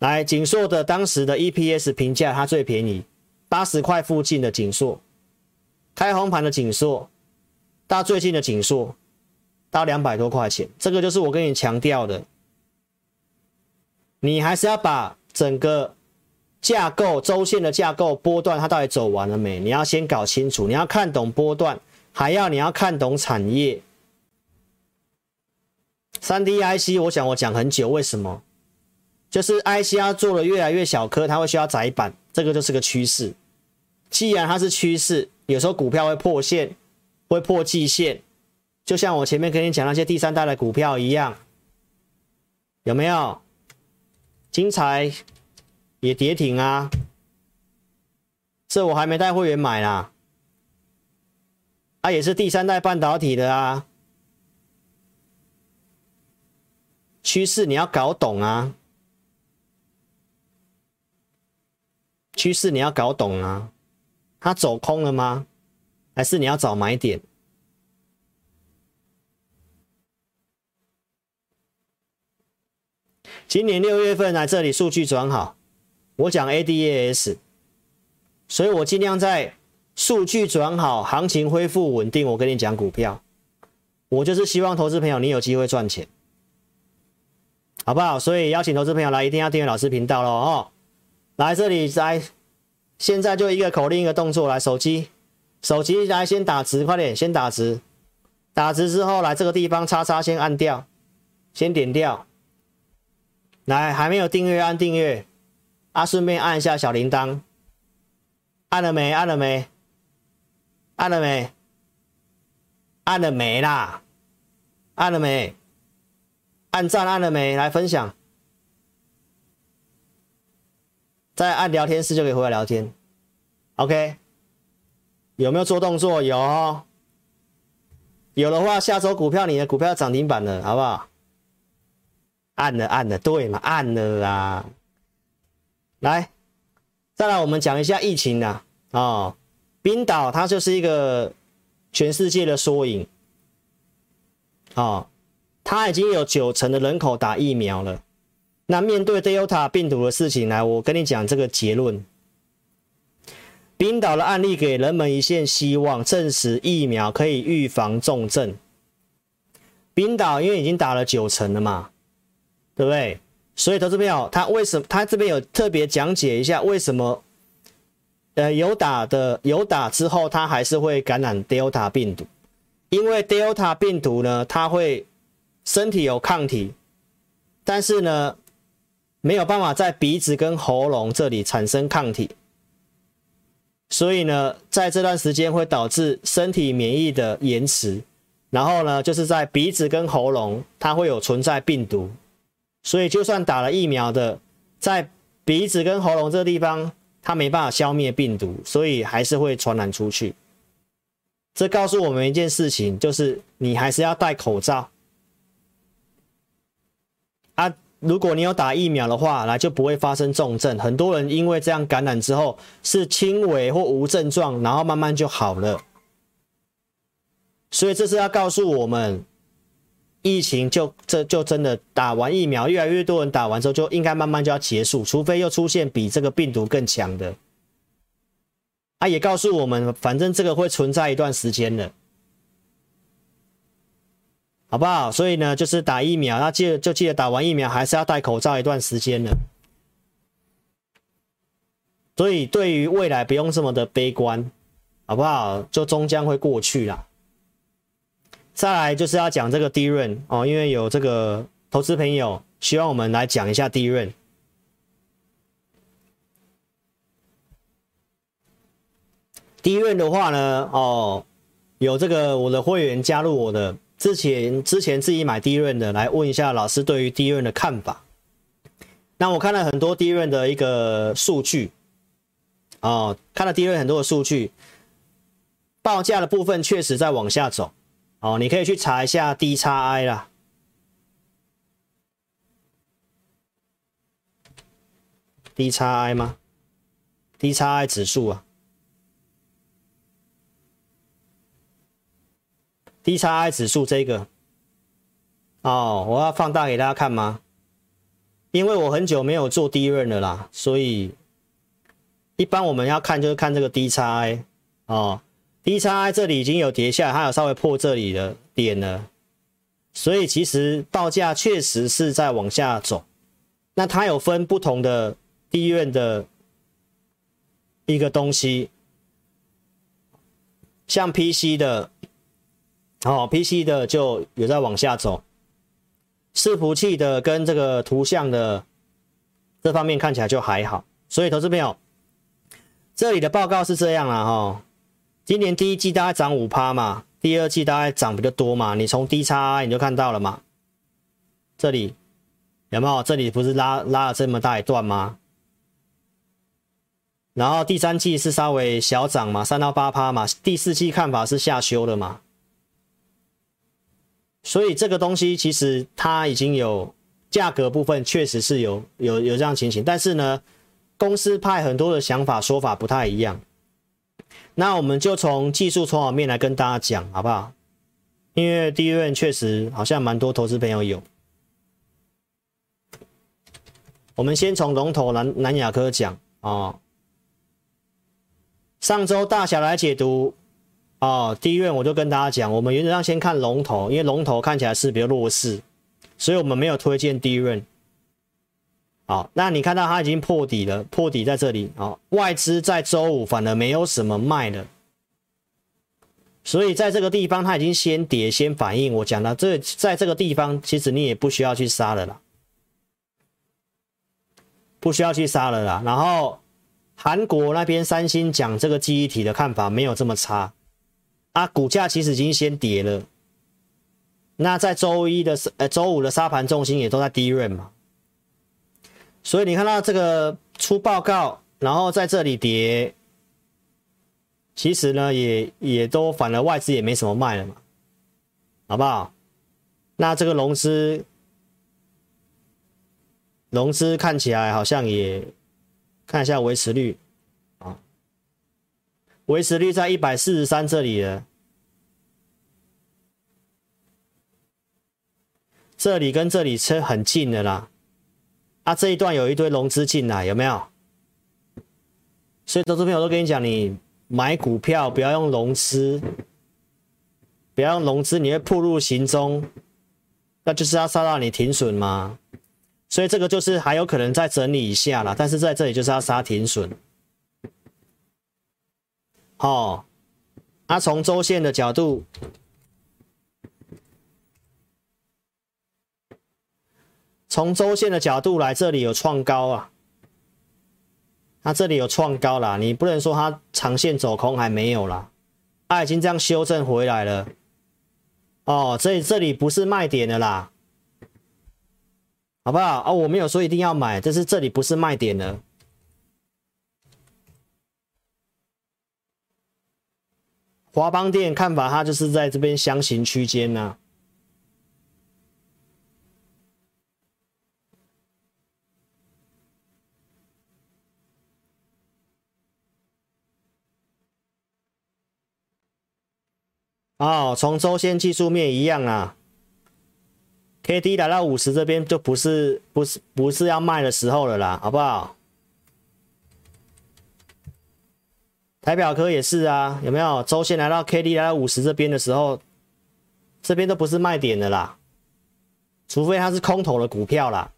来景硕的当时的 EPS 评价，它最便宜，八十块附近的景硕，开红盘的景硕，到最近的景硕，到两百多块钱，这个就是我跟你强调的。你还是要把整个架构、周线的架构、波段，它到底走完了没？你要先搞清楚，你要看懂波段，还要你要看懂产业。三 D IC，我想我讲很久，为什么？就是 IC 要做的越来越小颗，它会需要窄板，这个就是个趋势。既然它是趋势，有时候股票会破线，会破季线，就像我前面跟你讲那些第三代的股票一样，有没有？精彩也跌停啊，这我还没带会员买啦，啊，也是第三代半导体的啊，趋势你要搞懂啊。趋势你要搞懂啊，它走空了吗？还是你要找买点？今年六月份来这里数据转好，我讲 ADAS，所以我尽量在数据转好、行情恢复稳定，我跟你讲股票，我就是希望投资朋友你有机会赚钱，好不好？所以邀请投资朋友来，一定要订阅老师频道喽哦。来这里来，现在就一个口令一个动作，来手机，手机来先打直，快点先打直，打直之后来这个地方叉叉先按掉，先点掉，来还没有订阅按订阅，啊顺便按一下小铃铛，按了没？按了没？按了没？按了没啦？按了没？按赞按了没？来分享。再按聊天室就可以回来聊天，OK？有没有做动作？有，有的话，下周股票你的股票涨停板了，好不好？按了按了，对嘛？按了啦。来，再来我们讲一下疫情啊。哦，冰岛它就是一个全世界的缩影，哦，它已经有九成的人口打疫苗了。那面对 Delta 病毒的事情来，我跟你讲这个结论。冰岛的案例给人们一线希望，证实疫苗可以预防重症。冰岛因为已经打了九成了嘛，对不对？所以投资朋友，他为什么他这边有特别讲解一下为什么？呃，有打的有打之后，他还是会感染 Delta 病毒，因为 Delta 病毒呢，它会身体有抗体，但是呢。没有办法在鼻子跟喉咙这里产生抗体，所以呢，在这段时间会导致身体免疫的延迟，然后呢，就是在鼻子跟喉咙它会有存在病毒，所以就算打了疫苗的，在鼻子跟喉咙这个地方，它没办法消灭病毒，所以还是会传染出去。这告诉我们一件事情，就是你还是要戴口罩啊。如果你有打疫苗的话，来就不会发生重症。很多人因为这样感染之后是轻微或无症状，然后慢慢就好了。所以这是要告诉我们，疫情就这就真的打完疫苗，越来越多人打完之后就应该慢慢就要结束，除非又出现比这个病毒更强的。啊，也告诉我们，反正这个会存在一段时间的。好不好？所以呢，就是打疫苗，那记得就记得打完疫苗还是要戴口罩一段时间的。所以对于未来不用这么的悲观，好不好？就终将会过去了。再来就是要讲这个 DRAM 哦，因为有这个投资朋友希望我们来讲一下 DRAM。DRAM 的话呢，哦，有这个我的会员加入我的。之前之前自己买 DRAM 的，来问一下老师对于 DRAM 的看法。那我看了很多 DRAM 的一个数据，哦，看了 DRAM 很多的数据，报价的部分确实在往下走。哦，你可以去查一下 DXI 啦，DXI 吗？DXI 指数啊。DXI 指数这个哦，我要放大给大家看吗？因为我很久没有做 DRAM 了啦，所以一般我们要看就是看这个 DXI 哦，DXI 这里已经有跌下来，它有稍微破这里的点了，所以其实报价确实是在往下走。那它有分不同的低院的一个东西，像 PC 的，哦，PC 的就有在往下走，伺服器的跟这个图像的这方面看起来就还好，所以投资朋友，这里的报告是这样了，哈，今年第一季大概涨五趴嘛，第二季大概涨比较多嘛，你从 DXI 你就看到了嘛，这里。有没有？这里不是拉拉了这么大一段吗？然后第三季是稍微小涨嘛，三到八趴嘛。第四季看法是下修的嘛。所以这个东西其实它已经有价格部分确实是有有有这样情形，但是呢，公司派很多的想法说法不太一样。那我们就从技术筹码面来跟大家讲好不好？因为第一轮确实好像蛮多投资朋友有。我们先从龙头南南亚科讲啊、哦，上周大侠来解读哦，第一院我就跟大家讲，我们原则上先看龙头，因为龙头看起来是比较弱势，所以我们没有推荐第一院。好，那你看到它已经破底了，破底在这里啊、外资在周五反而没有什么卖的，所以在这个地方它已经先跌先反应。我讲到这，在这个地方其实你也不需要去杀了啦。不需要去杀了啦。然后韩国那边三星讲这个记忆体的看法没有这么差啊，股价其实已经先跌了。那在周一的呃周五的沙盘重心也都在低润嘛，所以你看到这个出报告，然后在这里跌，其实呢也也都反而外资也没什么卖了嘛，好不好？那这个融资。融资看起来好像也看一下维持率啊，维持率在一百四十三这里了，这里跟这里车很近的啦，啊这一段有一堆融资进来有没有？所以投资朋友都跟你讲，你买股票不要用融资，不要用融资，你会步入行踪，那就是要杀到你停损吗？所以这个就是还有可能再整理一下啦，但是在这里就是要杀停损。哦，啊，从周线的角度，从周线的角度来，这里有创高啊，它这里有创高啦，你不能说它长线走空还没有啦，它已经这样修正回来了。哦，所以这里不是卖点的啦。好不好哦？我没有说一定要买，但是这里不是卖点的。华邦电看法，它就是在这边箱型区间呢。哦，从周线技术面一样啊。K D 来到五十这边就不是不是不是要卖的时候了啦，好不好？台表科也是啊，有没有？周线来到 K D 来到五十这边的时候，这边都不是卖点的啦，除非它是空头的股票啦，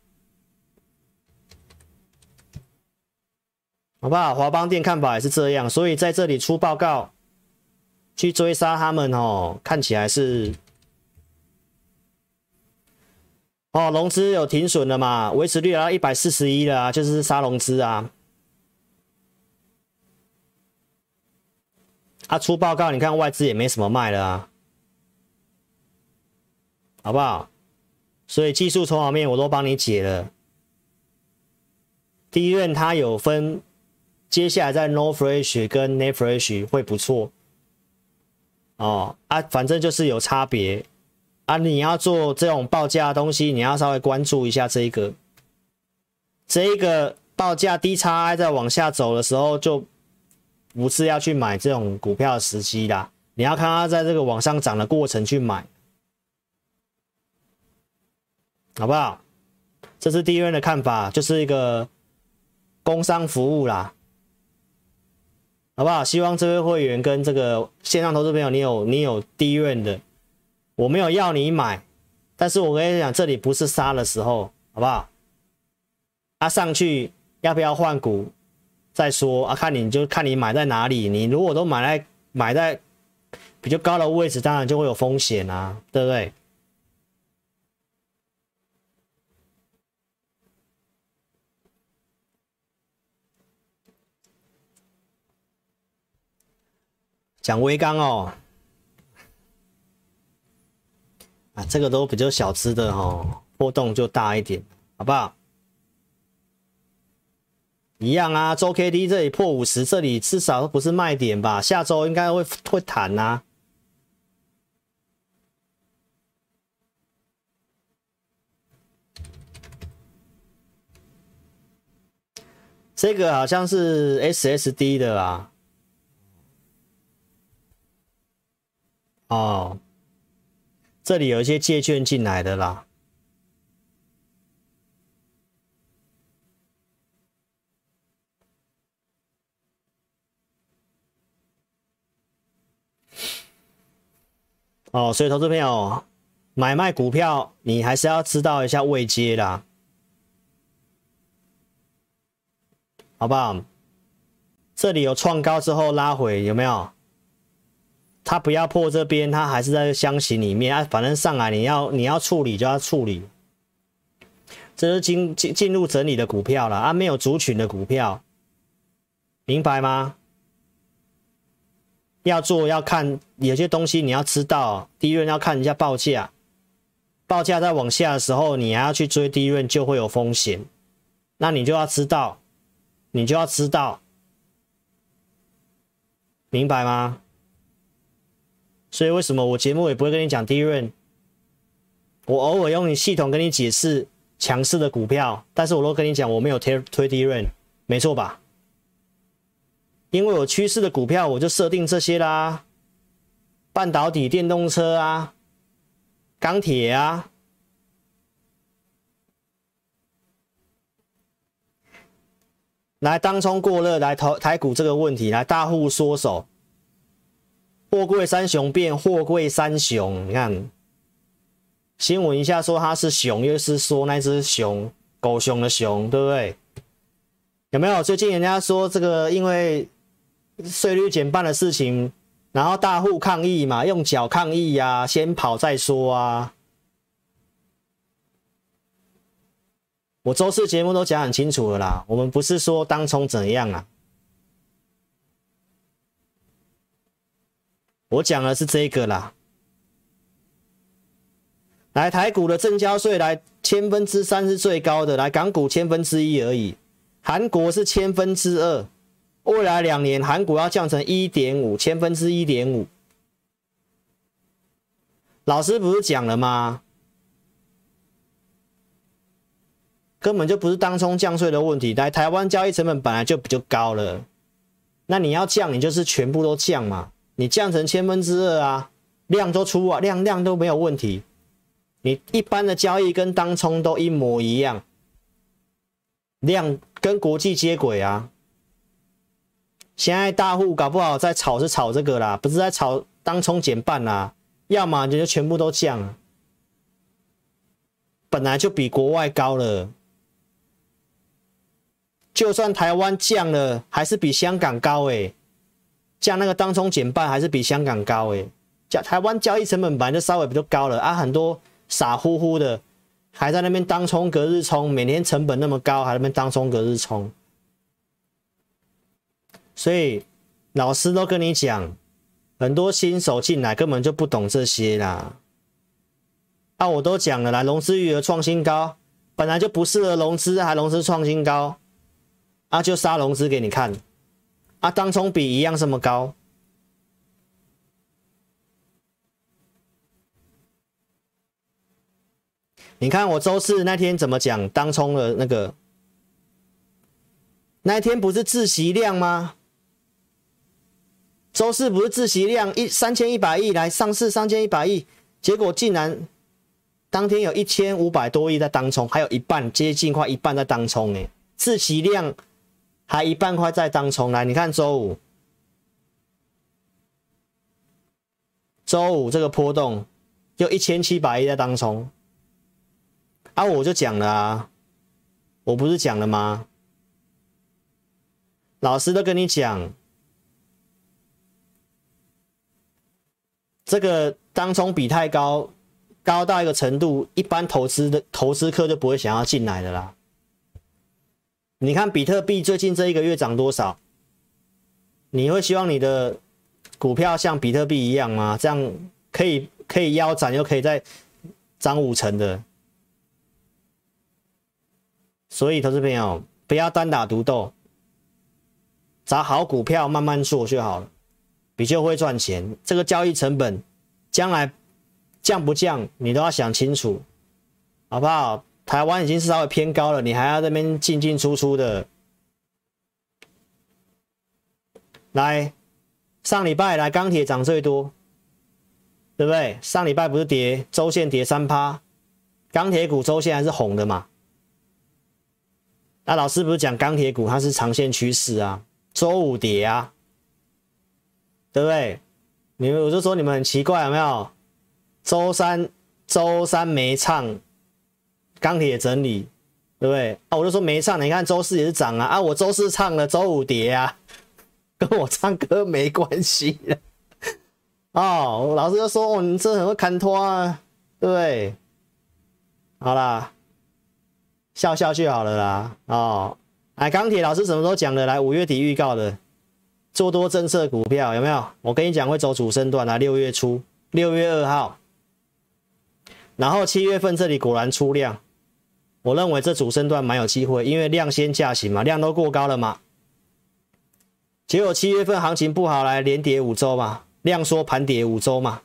好不好？华邦电看法也是这样，所以在这里出报告去追杀他们哦，看起来是。哦，融资有停损了嘛？维持率来到一百四十一了啊，就是杀融资啊。啊，出报告，你看外资也没什么卖了啊，好不好？所以技术筹码面我都帮你解了。第一任它有分，接下来在 NOR Flash 跟 NAND Flash 会不错。哦啊，反正就是有差别。啊，你要做这种报价的东西，你要稍微关注一下这一个，这一个报价低差在往下走的时候，就不是要去买这种股票的时机啦。你要看它在这个往上涨的过程去买，好不好？这是第一轮的看法，就是一个工商服务啦，好不好？希望这位会员跟这个线上投资朋友，你有你有第一轮的。我没有要你买，但是我跟你讲，这里不是杀的时候，好不好？啊，上去要不要换股再说啊？看你就看你买在哪里。你如果都买在买在比较高的位置，当然就会有风险啊，对不对？讲微刚哦，啊，这个都比较小资的哦，波动就大一点，好不好？一样啊，周 K D 这里破五十，这里至少不是卖点吧？下周应该会会弹呐。这个好像是 S S D 的啦。哦，这里有一些借券进来的啦。哦，所以投资朋友买卖股票，你还是要知道一下位阶啦，好不好？这里有创高之后拉回，有没有？它不要破这边，它还是在箱型里面啊。反正上来你要你要处理就要处理，这是进进进入整理的股票了啊，没有族群的股票，明白吗？要做要看有些东西你要知道，低润要看人家报价，报价再往下的时候，你还要去追低润就会有风险，那你就要知道，你就要知道，明白吗？所以为什么我节目也不会跟你讲低润？我偶尔用你系统跟你解释强势的股票，但是我都跟你讲我没有推推低润，没错吧？因为我趋势的股票我就设定这些啦，半导体、电动车啊，钢铁啊，来当冲过热来台台股这个问题，来大户缩手。货柜三雄变货柜三雄，你看新闻一下说它是熊，又是说那只熊狗熊的熊，对不对？有没有？最近人家说这个因为税率减半的事情，然后大户抗议嘛，用脚抗议呀、啊，先跑再说啊。我周四节目都讲很清楚了啦，我们不是说当冲怎样啊。我讲的是这个啦，来台股的正交税来千分之三是最高的，来港股千分之一而已，韩国是千分之二，未来两年韩股要降成一点五，千分之一点五。老师不是讲了吗？根本就不是当冲降税的问题，来台湾交易成本本来就比较高了，那你要降，你就是全部都降嘛。你降成千分之二啊，量都出啊，量量都没有问题。你一般的交易跟当冲都一模一样，量跟国际接轨啊。现在大户搞不好在炒是炒这个啦，不是在炒当冲减半啦，要么你就全部都降，本来就比国外高了。就算台湾降了，还是比香港高诶、像那个当冲减半还是比香港高诶，交台湾交易成本本来就稍微比较高了啊，很多傻乎乎的还在那边当冲隔日冲，每天成本那么高，还在那边当冲隔日冲，所以老师都跟你讲，很多新手进来根本就不懂这些啦。啊，我都讲了啦，融资余额创新高，本来就不适合融资，还融资创新高，啊，就杀融资给你看。啊，当冲比一样这么高，你看我周四那天怎么讲当冲的那个？那一天不是自习量吗？周四不是自习量一三千一百亿来上市三千一百亿，结果竟然当天有一千五百多亿在当冲，还有一半接近快一半在当冲呢，自习量。还一半块在当冲来，你看周五，周五这个波动又一千七百亿在当冲，啊，我就讲了啊，我不是讲了吗？老师都跟你讲，这个当冲比太高，高到一个程度，一般投资的投资客就不会想要进来的啦。你看比特币最近这一个月涨多少？你会希望你的股票像比特币一样吗？这样可以可以腰斩，又可以再涨五成的。所以，投资朋友不要单打独斗。找好股票慢慢做就好了，比较会赚钱。这个交易成本将来降不降，你都要想清楚，好不好？台湾已经是稍微偏高了，你还要这边进进出出的。来，上礼拜来钢铁涨最多，对不对？上礼拜不是跌，周线跌三趴，钢铁股周线还是红的嘛？那老师不是讲钢铁股它是长线趋势啊？周五跌啊，对不对？你们我就说你们很奇怪有没有？周三周三没唱，钢铁整理，对不对？啊，我就说没唱，你看周四也是涨啊啊！我周四唱了，周五跌啊，跟我唱歌没关系了。哦，老师就说哦，你这很会看拖啊，对不对？好啦，笑笑就好了啦，哦。哎，钢铁老师什么时候讲的？来，五月底预告的，做多政策股票有没有？我跟你讲会走主升段啊，六月初，六月二号，然后七月份这里果然出量，我认为这主升段蛮有机会，因为量先价行嘛，量都过高了嘛。结果七月份行情不好，来连跌五周嘛，量缩盘跌五周嘛。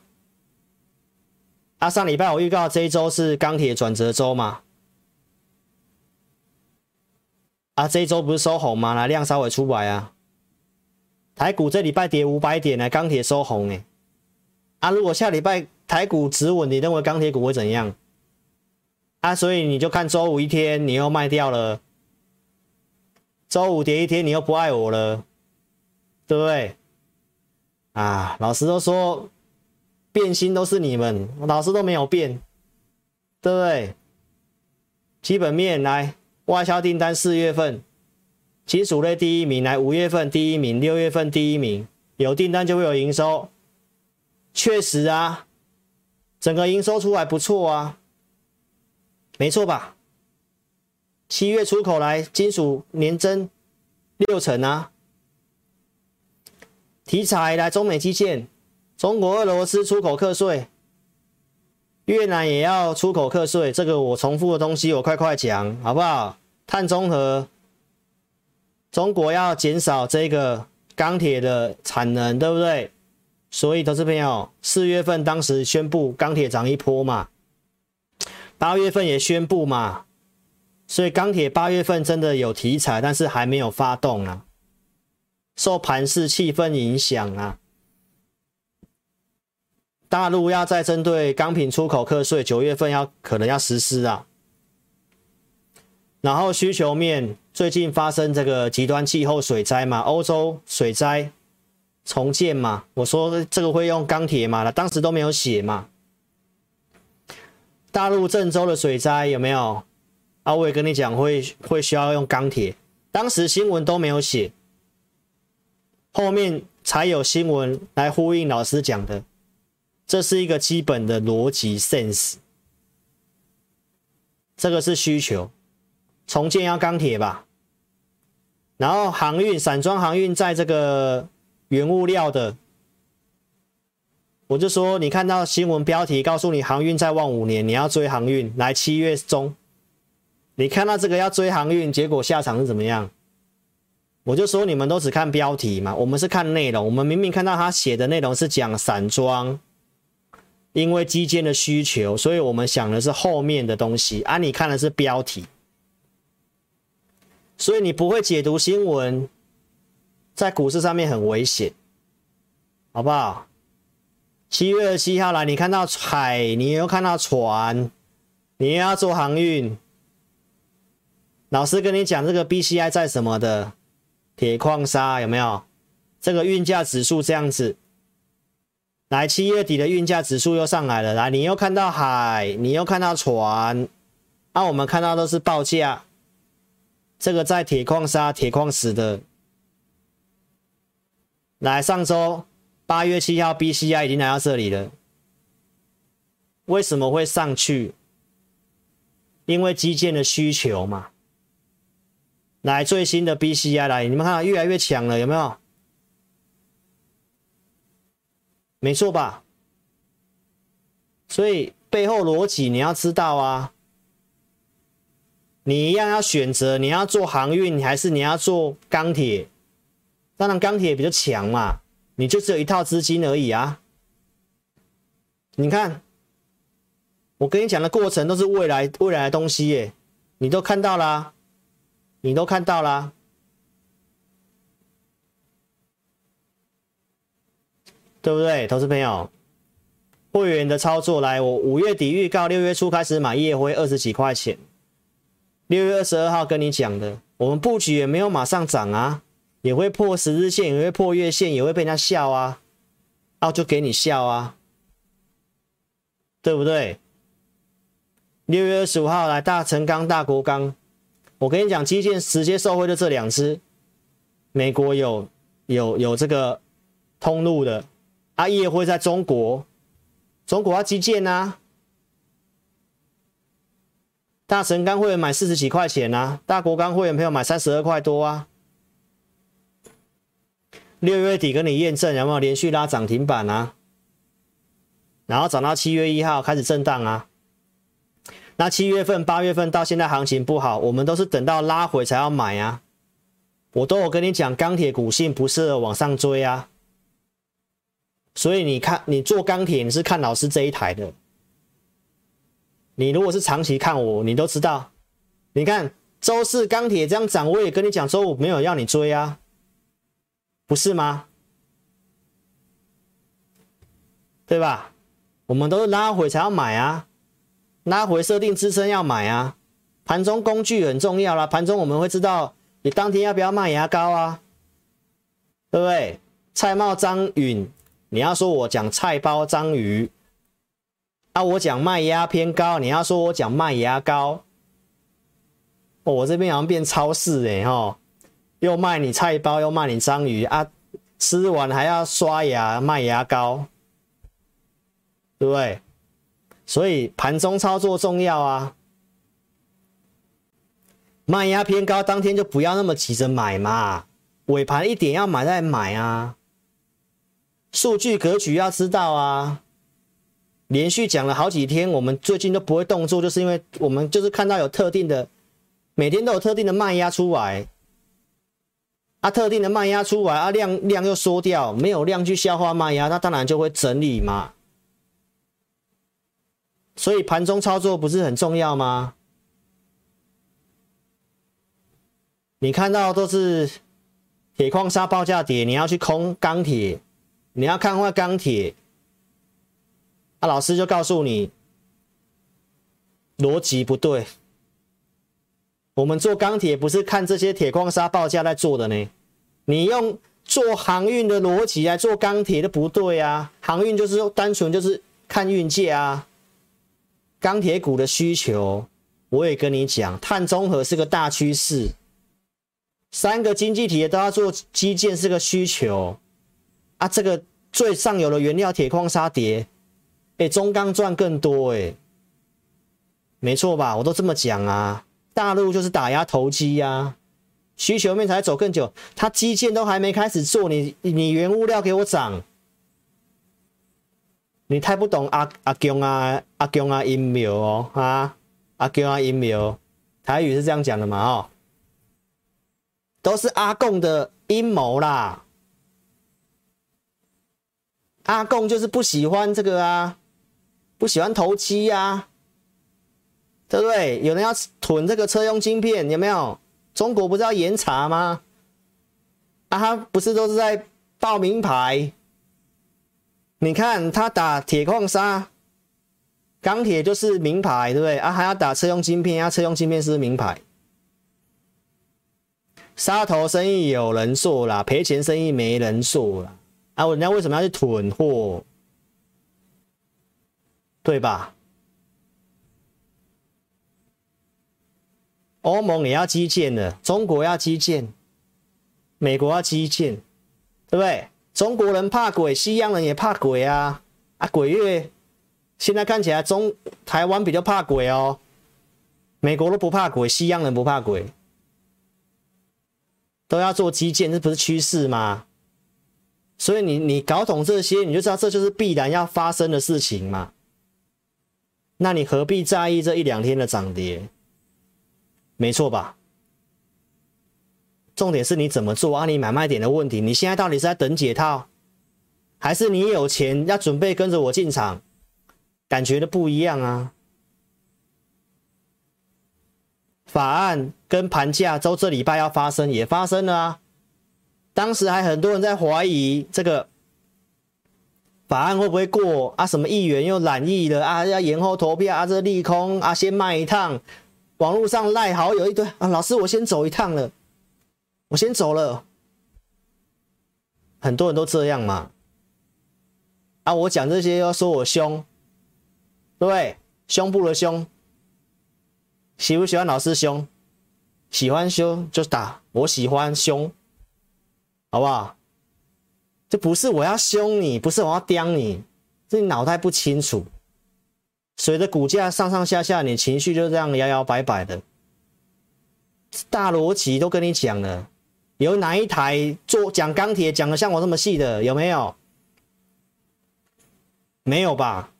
啊，上礼拜我预告这一周是钢铁转折周嘛。啊，这一周不是收红吗？来，量稍微出来啊。台股这礼拜跌五百点呢，钢铁收红哎。啊，如果下礼拜台股止稳，你认为钢铁股会怎样？啊，所以你就看周五一天你又卖掉了，周五跌一天你又不爱我了，对不对？啊，老师都说变心都是你们，老师都没有变，对不对？基本面来。外销订单四月份，金属类第一名，来五月份第一名，六月份第一名，有订单就会有营收，确实啊，整个营收出来不错啊，没错吧？七月出口来金属年增六成啊，题材来中美基建，中国俄罗斯出口课税。越南也要出口课税，这个我重复的东西我快快讲，好不好？碳中和，中国要减少这个钢铁的产能，对不对？所以投资朋友，四月份当时宣布钢铁涨一波嘛，八月份也宣布嘛，所以钢铁八月份真的有题材，但是还没有发动啊，受盘势气氛影响啊。大陆要再针对钢品出口课税，九月份要可能要实施啊。然后需求面最近发生这个极端气候水灾嘛，欧洲水灾重建嘛，我说这个会用钢铁嘛，当时都没有写嘛。大陆郑州的水灾有没有？啊，我也跟你讲会会需要用钢铁，当时新闻都没有写，后面才有新闻来呼应老师讲的。这是一个基本的逻辑 sense，这个是需求，重建要钢铁吧，然后航运散装航运在这个原物料的，我就说你看到新闻标题告诉你航运再旺五年，你要追航运，来七月中，你看到这个要追航运，结果下场是怎么样？我就说你们都只看标题嘛，我们是看内容，我们明明看到他写的内容是讲散装。因为基建的需求，所以我们想的是后面的东西啊。你看的是标题，所以你不会解读新闻，在股市上面很危险，好不好？七月二十七号来，你看到海，你又看到船，你又要做航运。老师跟你讲这个 BCI 在什么的铁矿砂有没有？这个运价指数这样子。来，七月底的运价指数又上来了。来，你又看到海，你又看到船，那、啊、我们看到都是报价，这个在铁矿砂、铁矿石的，来上周八月七号 BCI 已经来到这里了，为什么会上去？因为基建的需求嘛。来最新的 BCI 来，你们看越来越强了，有没有？没错吧？所以背后逻辑你要知道啊。你一样要选择，你要做航运还是你要做钢铁？当然钢铁比较强嘛，你就只有一套资金而已啊。你看，我跟你讲的过程都是未来未来的东西耶，你都看到啦，你都看到啦，对不对，投资朋友？会员的操作来，我五月底预告，六月初开始买夜辉二十几块钱。六月二十二号跟你讲的，我们布局也没有马上涨啊，也会破十日线，也会破月线，也会被人家笑啊，啊就给你笑啊，对不对？六月二十五号来大成钢、大国钢，我跟你讲，基建直接受惠的这两支，美国有有有这个通路的，啊也会在中国，中国要基建啊。大成钢会员买四十几块钱啊，大国钢会员朋友买三十二块多啊。六月底跟你验证有没有连续拉涨停板啊？然后涨到七月一号开始震荡啊。那七月份、八月份到现在行情不好，我们都是等到拉回才要买啊。我都有跟你讲，钢铁股性不适合往上追啊。所以你看，你做钢铁，你是看老师这一台的。你如果是长期看我，你都知道。你看周四钢铁这样涨，我也跟你讲，周五没有要你追啊，不是吗？对吧？我们都是拉回才要买啊，拉回设定支撑要买啊。盘中工具很重要啦，盘中我们会知道你当天要不要卖牙膏啊，对不对？菜茂张允，你要说我讲菜包章鱼。啊，我讲卖压偏高，你要说我讲卖牙膏，哦，我这边好像变超市哎哈，又卖你菜包，又卖你章鱼啊，吃完还要刷牙卖牙膏，对不对？所以盘中操作重要啊，卖压偏高，当天就不要那么急着买嘛，尾盘一点要买再买啊，数据格局要知道啊。连续讲了好几天，我们最近都不会动作，就是因为我们就是看到有特定的，每天都有特定的卖压出来，啊，特定的卖压出来，啊，量量又缩掉，没有量去消化卖压，那当然就会整理嘛。所以盘中操作不是很重要吗？你看到都是铁矿砂报价跌，你要去空钢铁，你要看坏钢铁。啊，老师就告诉你，逻辑不对。我们做钢铁不是看这些铁矿砂报价在做的呢。你用做航运的逻辑来做钢铁的不对啊。航运就是单纯就是看运界啊。钢铁股的需求，我也跟你讲，碳中和是个大趋势。三个经济体都要做基建是个需求啊。这个最上游的原料铁矿砂跌。哎，中钢赚更多哎，没错吧？我都这么讲啊。大陆就是打压投机呀、需求面才走更久。他基建都还没开始做，你你原物料给我涨，你太不懂阿阿公啊阿公啊阴谋哦啊阿公啊阴谋，台语是这样讲的嘛哦，都是阿共的阴谋啦。阿共就是不喜欢这个啊。不喜欢投机呀、啊，对不对？有人要囤这个车用晶片，有没有？中国不是要严查吗？啊，他不是都是在报名牌？你看他打铁矿砂、钢铁就是名牌，对不对？啊，还要打车用晶片啊，车用晶片是名牌？杀头生意有人做啦，赔钱生意没人做啦。啊，人家为什么要去囤货？对吧？欧盟也要基建了，中国要基建，美国要基建，对不对？中国人怕鬼，西洋人也怕鬼啊！啊，鬼月现在看起来中台湾比较怕鬼哦，美国都不怕鬼，西洋人不怕鬼，都要做基建，这不是趋势吗？所以你你搞懂这些，你就知道这就是必然要发生的事情嘛。那你何必在意这一两天的涨跌？没错吧？重点是你怎么做啊？你买卖点的问题，你现在到底是在等解套，还是你有钱要准备跟着我进场？感觉的不一样啊。法案跟盘价都这礼拜要发生，也发生了啊。当时还很多人在怀疑这个法案会不会过啊？什么议员又染疫了啊？要延后投票啊？这利空啊？先卖一趟，网络上赖好友一堆啊！老师，我先走一趟了，我先走了。很多人都这样嘛。啊，我讲这些要说我凶，对不对？胸部的胸，喜不喜欢老师凶？喜欢凶就打，我喜欢凶。好不好？这不是我要凶你，不是我要刁你，是你脑袋不清楚。随着股价上上下下，你情绪就这样摇摇摆摆的。大逻辑都跟你讲了，有哪一台做讲钢铁讲的像我这么细的？有没有？没有吧？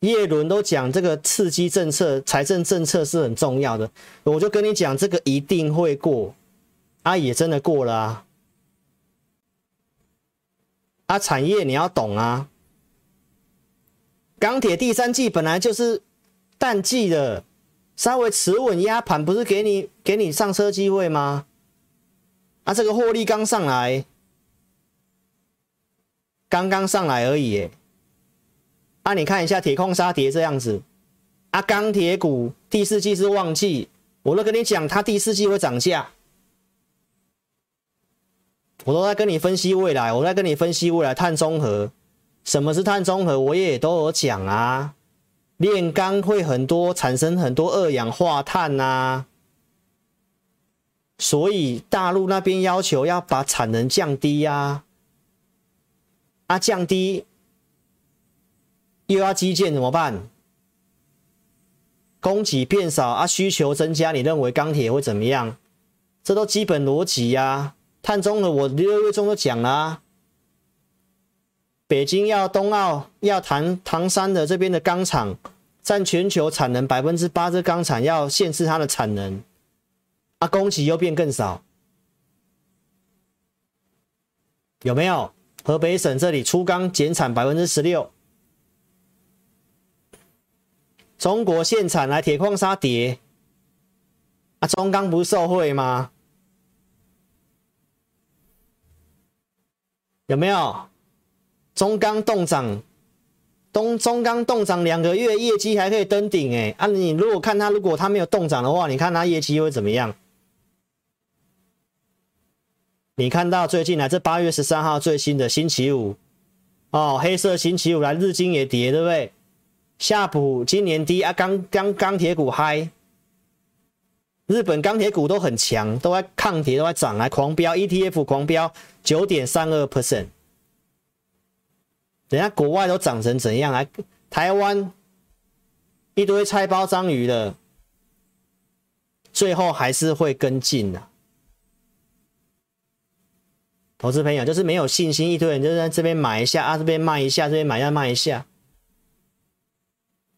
叶伦都讲这个刺激政策、财政政策是很重要的，我就跟你讲，这个一定会过。啊，也真的过了啊！啊，产业你要懂啊。钢铁第三季本来就是淡季的，稍微持稳压盘，不是给你给你上车机会吗？啊，这个获利刚上来，刚刚上来而已。啊，你看一下铁矿砂跌这样子，啊，钢铁股第四季是旺季，我都跟你讲，它第四季会涨价。我都在跟你分析未来，我在跟你分析未来碳中和，什么是碳中和？我也都有讲啊，炼钢会很多产生很多二氧化碳呐、啊，所以大陆那边要求要把产能降低呀、啊，啊降低又要基建怎么办？供给变少啊，需求增加，你认为钢铁会怎么样？这都基本逻辑呀。碳中和，我六月中都讲了啊，北京要冬奥要谈唐山的这边的钢厂占全球产能百分之八，这钢厂要限制它的产能，啊，供给又变更少，有没有？河北省这里粗钢减产百分之十六，中国限产来铁矿砂跌，啊，中钢不受贿吗？有没有？中钢冻涨？东中钢冻涨两个月，业绩还可以登顶哎！啊，你如果看它，如果它没有冻涨的话，你看它业绩会怎么样？你看到最近来这八月十三号最新的星期五哦，黑色星期五来，日经也跌，对不对？夏普今年低啊，钢钢钢铁股嗨，日本钢铁股都很强，都在抗跌，都在涨，来狂飙 ETF 狂飙。九点三二 percent，人家国外都涨成怎样？来台湾一堆菜包章鱼的，最后还是会跟进的。投资朋友就是没有信心，一堆人就在这边买一下啊，这边卖一下，这边买一下卖一下。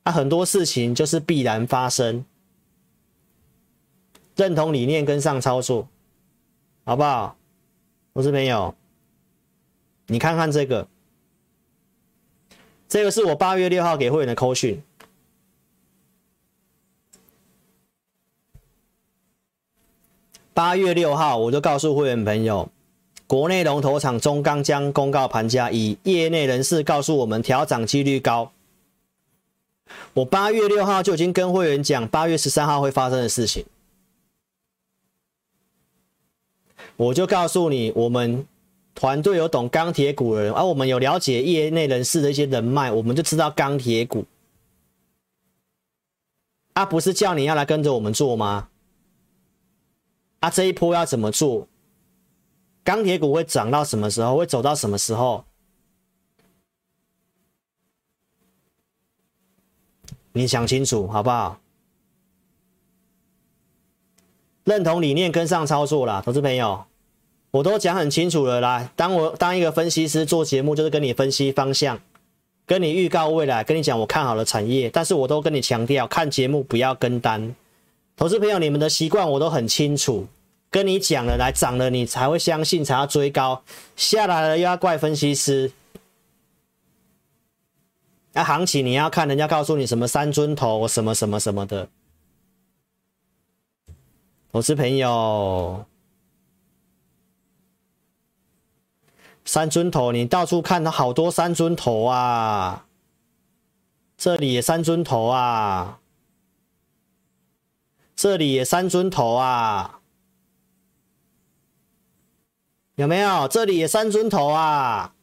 啊，很多事情就是必然发生，认同理念跟上操作，好不好？投资朋友，你看看这个，这个是我八月六号给会员的扣讯。八月六号，我就告诉会员朋友，国内龙头厂中钢将公告盘价，以业内人士告诉我们调涨几率高。我八月六号就已经跟会员讲，八月十三号会发生的事情。我就告诉你，我们团队有懂钢铁股的人，而、我们有了解业内人士的一些人脉，我们就知道钢铁股。啊，不是叫你要来跟着我们做吗？啊，这一波要怎么做？钢铁股会涨到什么时候？会走到什么时候？你想清楚好不好？认同理念，跟上操作啦，投资朋友，我都讲很清楚了啦。当我当一个分析师做节目，就是跟你分析方向，跟你预告未来，跟你讲我看好的产业。但是我都跟你强调，看节目不要跟单。投资朋友，你们的习惯我都很清楚，跟你讲了，来涨了你才会相信，才要追高，下来了又要怪分析师。那、行情你要看人家告诉你什么三尊头，什么什么什么的。投资朋友，三尊头，你到处看到好多三尊头啊！这里也三尊头啊，这里也三尊头啊，有没有？这里也三尊头啊，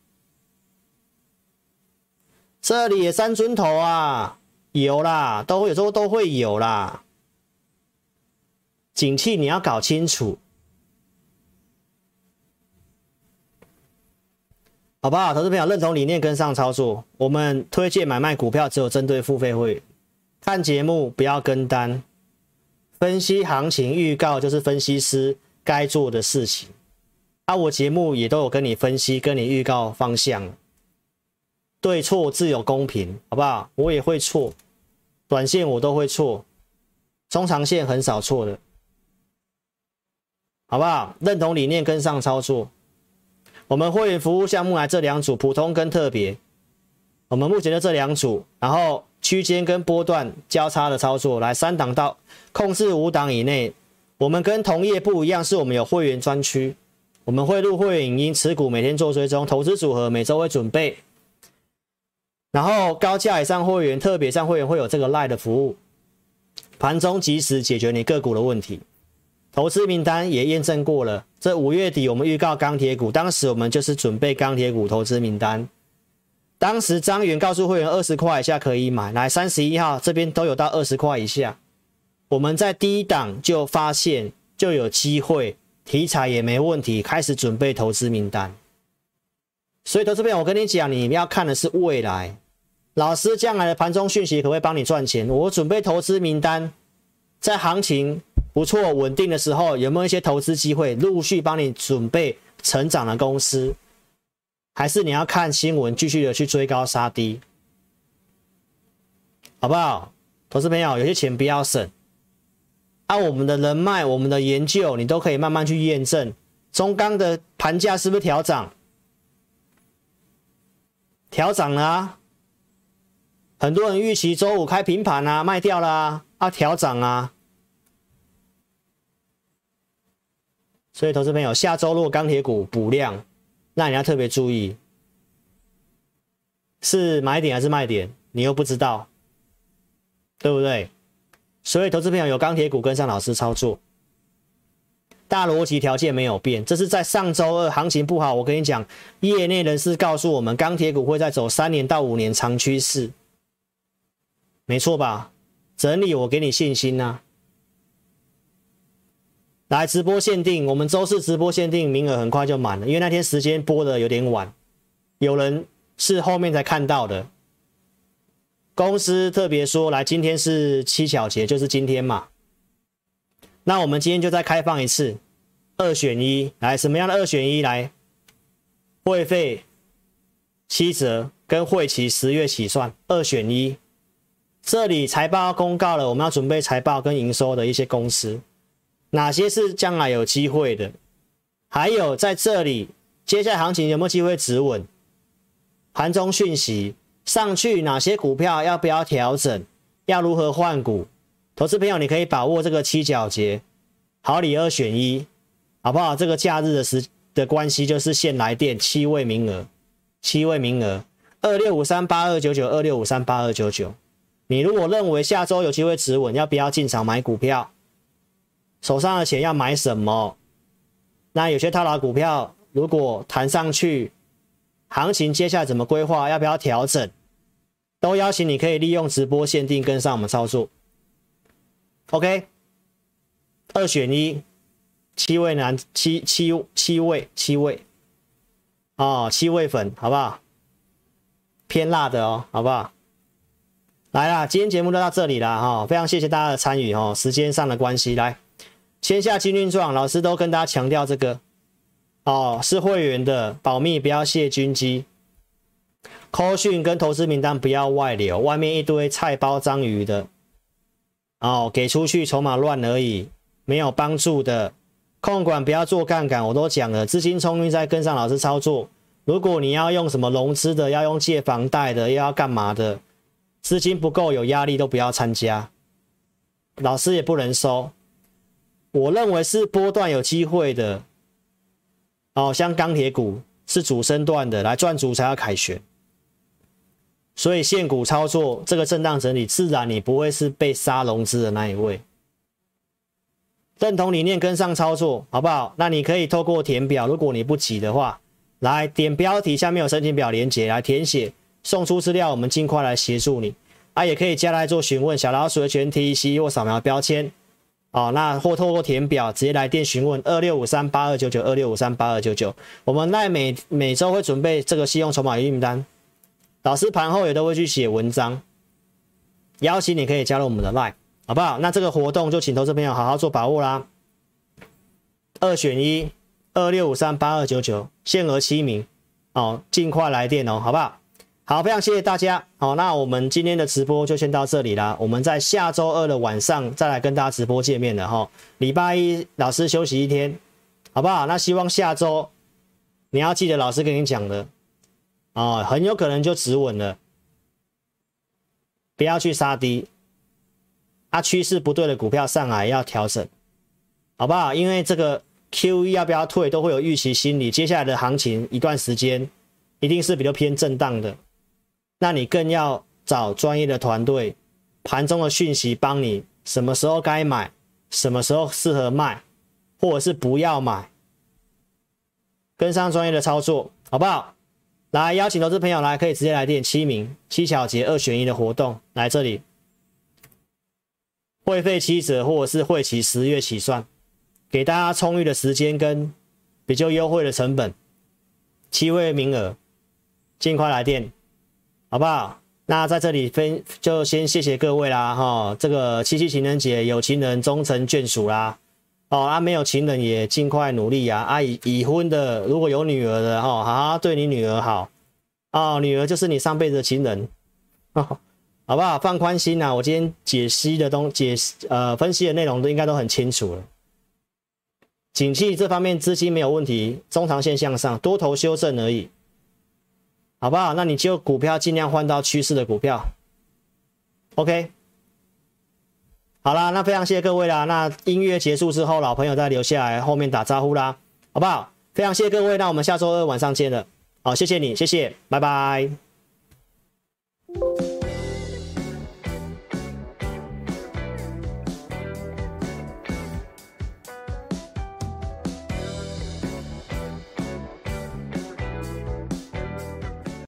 这里也三尊头啊，有啦，都有时候都会有啦。景气你要搞清楚，好不好？投资朋友认同理念，跟上操作。我们推荐买卖股票只有针对付费会员，看节目不要跟单，分析行情预告就是分析师该做的事情。啊，我节目也都有跟你分析，跟你预告方向，对错自有公平，好不好？我也会错，短线我都会错，中长线很少错的。好不好？认同理念，跟上操作。我们会员服务项目来这两组，普通跟特别。我们目前的这两组，然后区间跟波段交叉的操作，来三档到控制五档以内。我们跟同业不一样，是我们有会员专区，我们会录会员影音，持股每天做追踪，投资组合每周会准备。然后高价以上会员、特别上会员会有这个 Lie 的服务，盘中即时解决你个股的问题。投资名单也验证过了，这五月底我们预告钢铁股，当时我们就是准备钢铁股投资名单。当时张元告诉会员二十块以下可以买，来三十一号这边都有到二十块以下。我们在第一档就发现就有机会，题材也没问题，开始准备投资名单。所以投资朋友，我跟你讲，你们要看的是未来，老师将来的盘中讯息可不可以帮你赚钱？我准备投资名单，在行情。不错，稳定的时候有没有一些投资机会？陆续帮你准备成长的公司，还是你要看新闻继续的去追高杀低，好不好？投资朋友，有些钱不要省，按、我们的人脉、我们的研究，你都可以慢慢去验证。中钢的盘价是不是调涨？调涨了！很多人预期周五开平盘啊，卖掉了啊，啊调涨啊。所以，投资朋友，下周如果钢铁股补量，那你要特别注意，是买点还是卖点，你又不知道，对不对？所以，投资朋友有钢铁股跟上老师操作，大逻辑条件没有变。这是在上周二行情不好，我跟你讲，业内人士告诉我们，钢铁股会再走三年到五年长趋势，没错吧？整理，我给你信心呐、来直播限定，我们周四直播限定名额很快就满了，因为那天时间播的有点晚，有人是后面才看到的。公司特别说，来今天是七巧节，就是今天嘛。那我们今天就再开放一次，二选一，来什么样的二选一？来，会费七折，跟会期十月起算，二选一。这里财报公告了，我们要准备财报跟营收的一些公司。哪些是将来有机会的？还有在这里，接下来行情有没有机会止稳？盘中讯息上去，哪些股票要不要调整？要如何换股？投资朋友，你可以把握这个七角节，好礼二选一，好不好？这个假日的时的关系，就是限来电七位名额，七位名额，二六五三八二九九，二六五三八二九九。你如果认为下周有机会止稳，要不要进场买股票？手上的钱要买什么？那有些套牢股票，如果弹上去，行情接下来怎么规划？要不要调整？都邀请你可以利用直播限定跟上我们操作。OK，二选一，七位男七七七位七位，哦，七位粉，好不好？偏辣的哦，好不好？来啦，今天节目就到这里了哈，非常谢谢大家的参与哦，时间上的关系，来，签下金运状，老师都跟大家强调这个哦，是会员的保密，不要泄军机。扣讯跟投资名单不要外流，外面一堆菜包章鱼的，哦，给出去筹码乱而已，没有帮助的。控管不要做杠杆，我都讲了，资金充裕再跟上老师操作。如果你要用什么融资的，要用借房贷的，又要干嘛的，资金不够有压力都不要参加，老师也不能收。我认为是波段有机会的，哦，像钢铁股是主升段的，来赚主才要凯旋。所以现股操作这个震荡整理，自然你不会是被杀融资的那一位。认同理念跟上操作，好不好？那你可以透过填表，如果你不急的话，来点标题下面有申请表连接来填写，送出资料，我们尽快来协助你。啊，也可以加来做询问，小老鼠的全 T C 或扫描标签，哦，那或透过填表直接来电询问二六五三八二九九二六五三八二九九，我们赖每每周会准备这个信用筹码预订单。老师盘后也都会去写文章，邀请你可以加入我们的 Line，好不好？那这个活动就请投资朋友好好做把握啦。二选一，二六五三八二九九，限额七名，哦，尽快来电哦，好不好？好，非常谢谢大家。好，那我们今天的直播就先到这里啦。我们在下周二的晚上再来跟大家直播见面了哈。礼拜一老师休息一天，好不好？那希望下周你要记得老师跟你讲的。哦，很有可能就止稳了，不要去杀低，啊，趋势不对的股票上来要调整，好不好？因为这个 QE 要不要退都会有预期心理，接下来的行情一段时间一定是比较偏震荡的，那你更要找专业的团队，盘中的讯息帮你什么时候该买，什么时候适合卖，或者是不要买，跟上专业的操作，好不好？来邀请投资朋友来，可以直接来电七名七巧节二选一的活动，来这里。会费七折，或者是会期十月起算，给大家充裕的时间跟比较优惠的成本，七位名额，尽快来电，好不好？那在这里分就先谢谢各位啦，哈，这个七夕情人节有情人终成眷属啦。哦，啊，没有情人也尽快努力呀！啊，已已婚的，如果有女儿的，哈，好好对你女儿好，哦，女儿就是你上辈子的情人，好不好？放宽心呐！我今天解析的东解析呃分析的内容都应该都很清楚了。景气这方面资金没有问题，中长线向上，多头修正而已，好不好？那你就股票尽量换到趋势的股票，OK。好啦，那非常谢谢各位啦。那音乐结束之后，老朋友再留下来后面打招呼啦，好不好？非常谢谢各位，那我们下周二晚上见了。好，谢谢你，谢谢，拜拜。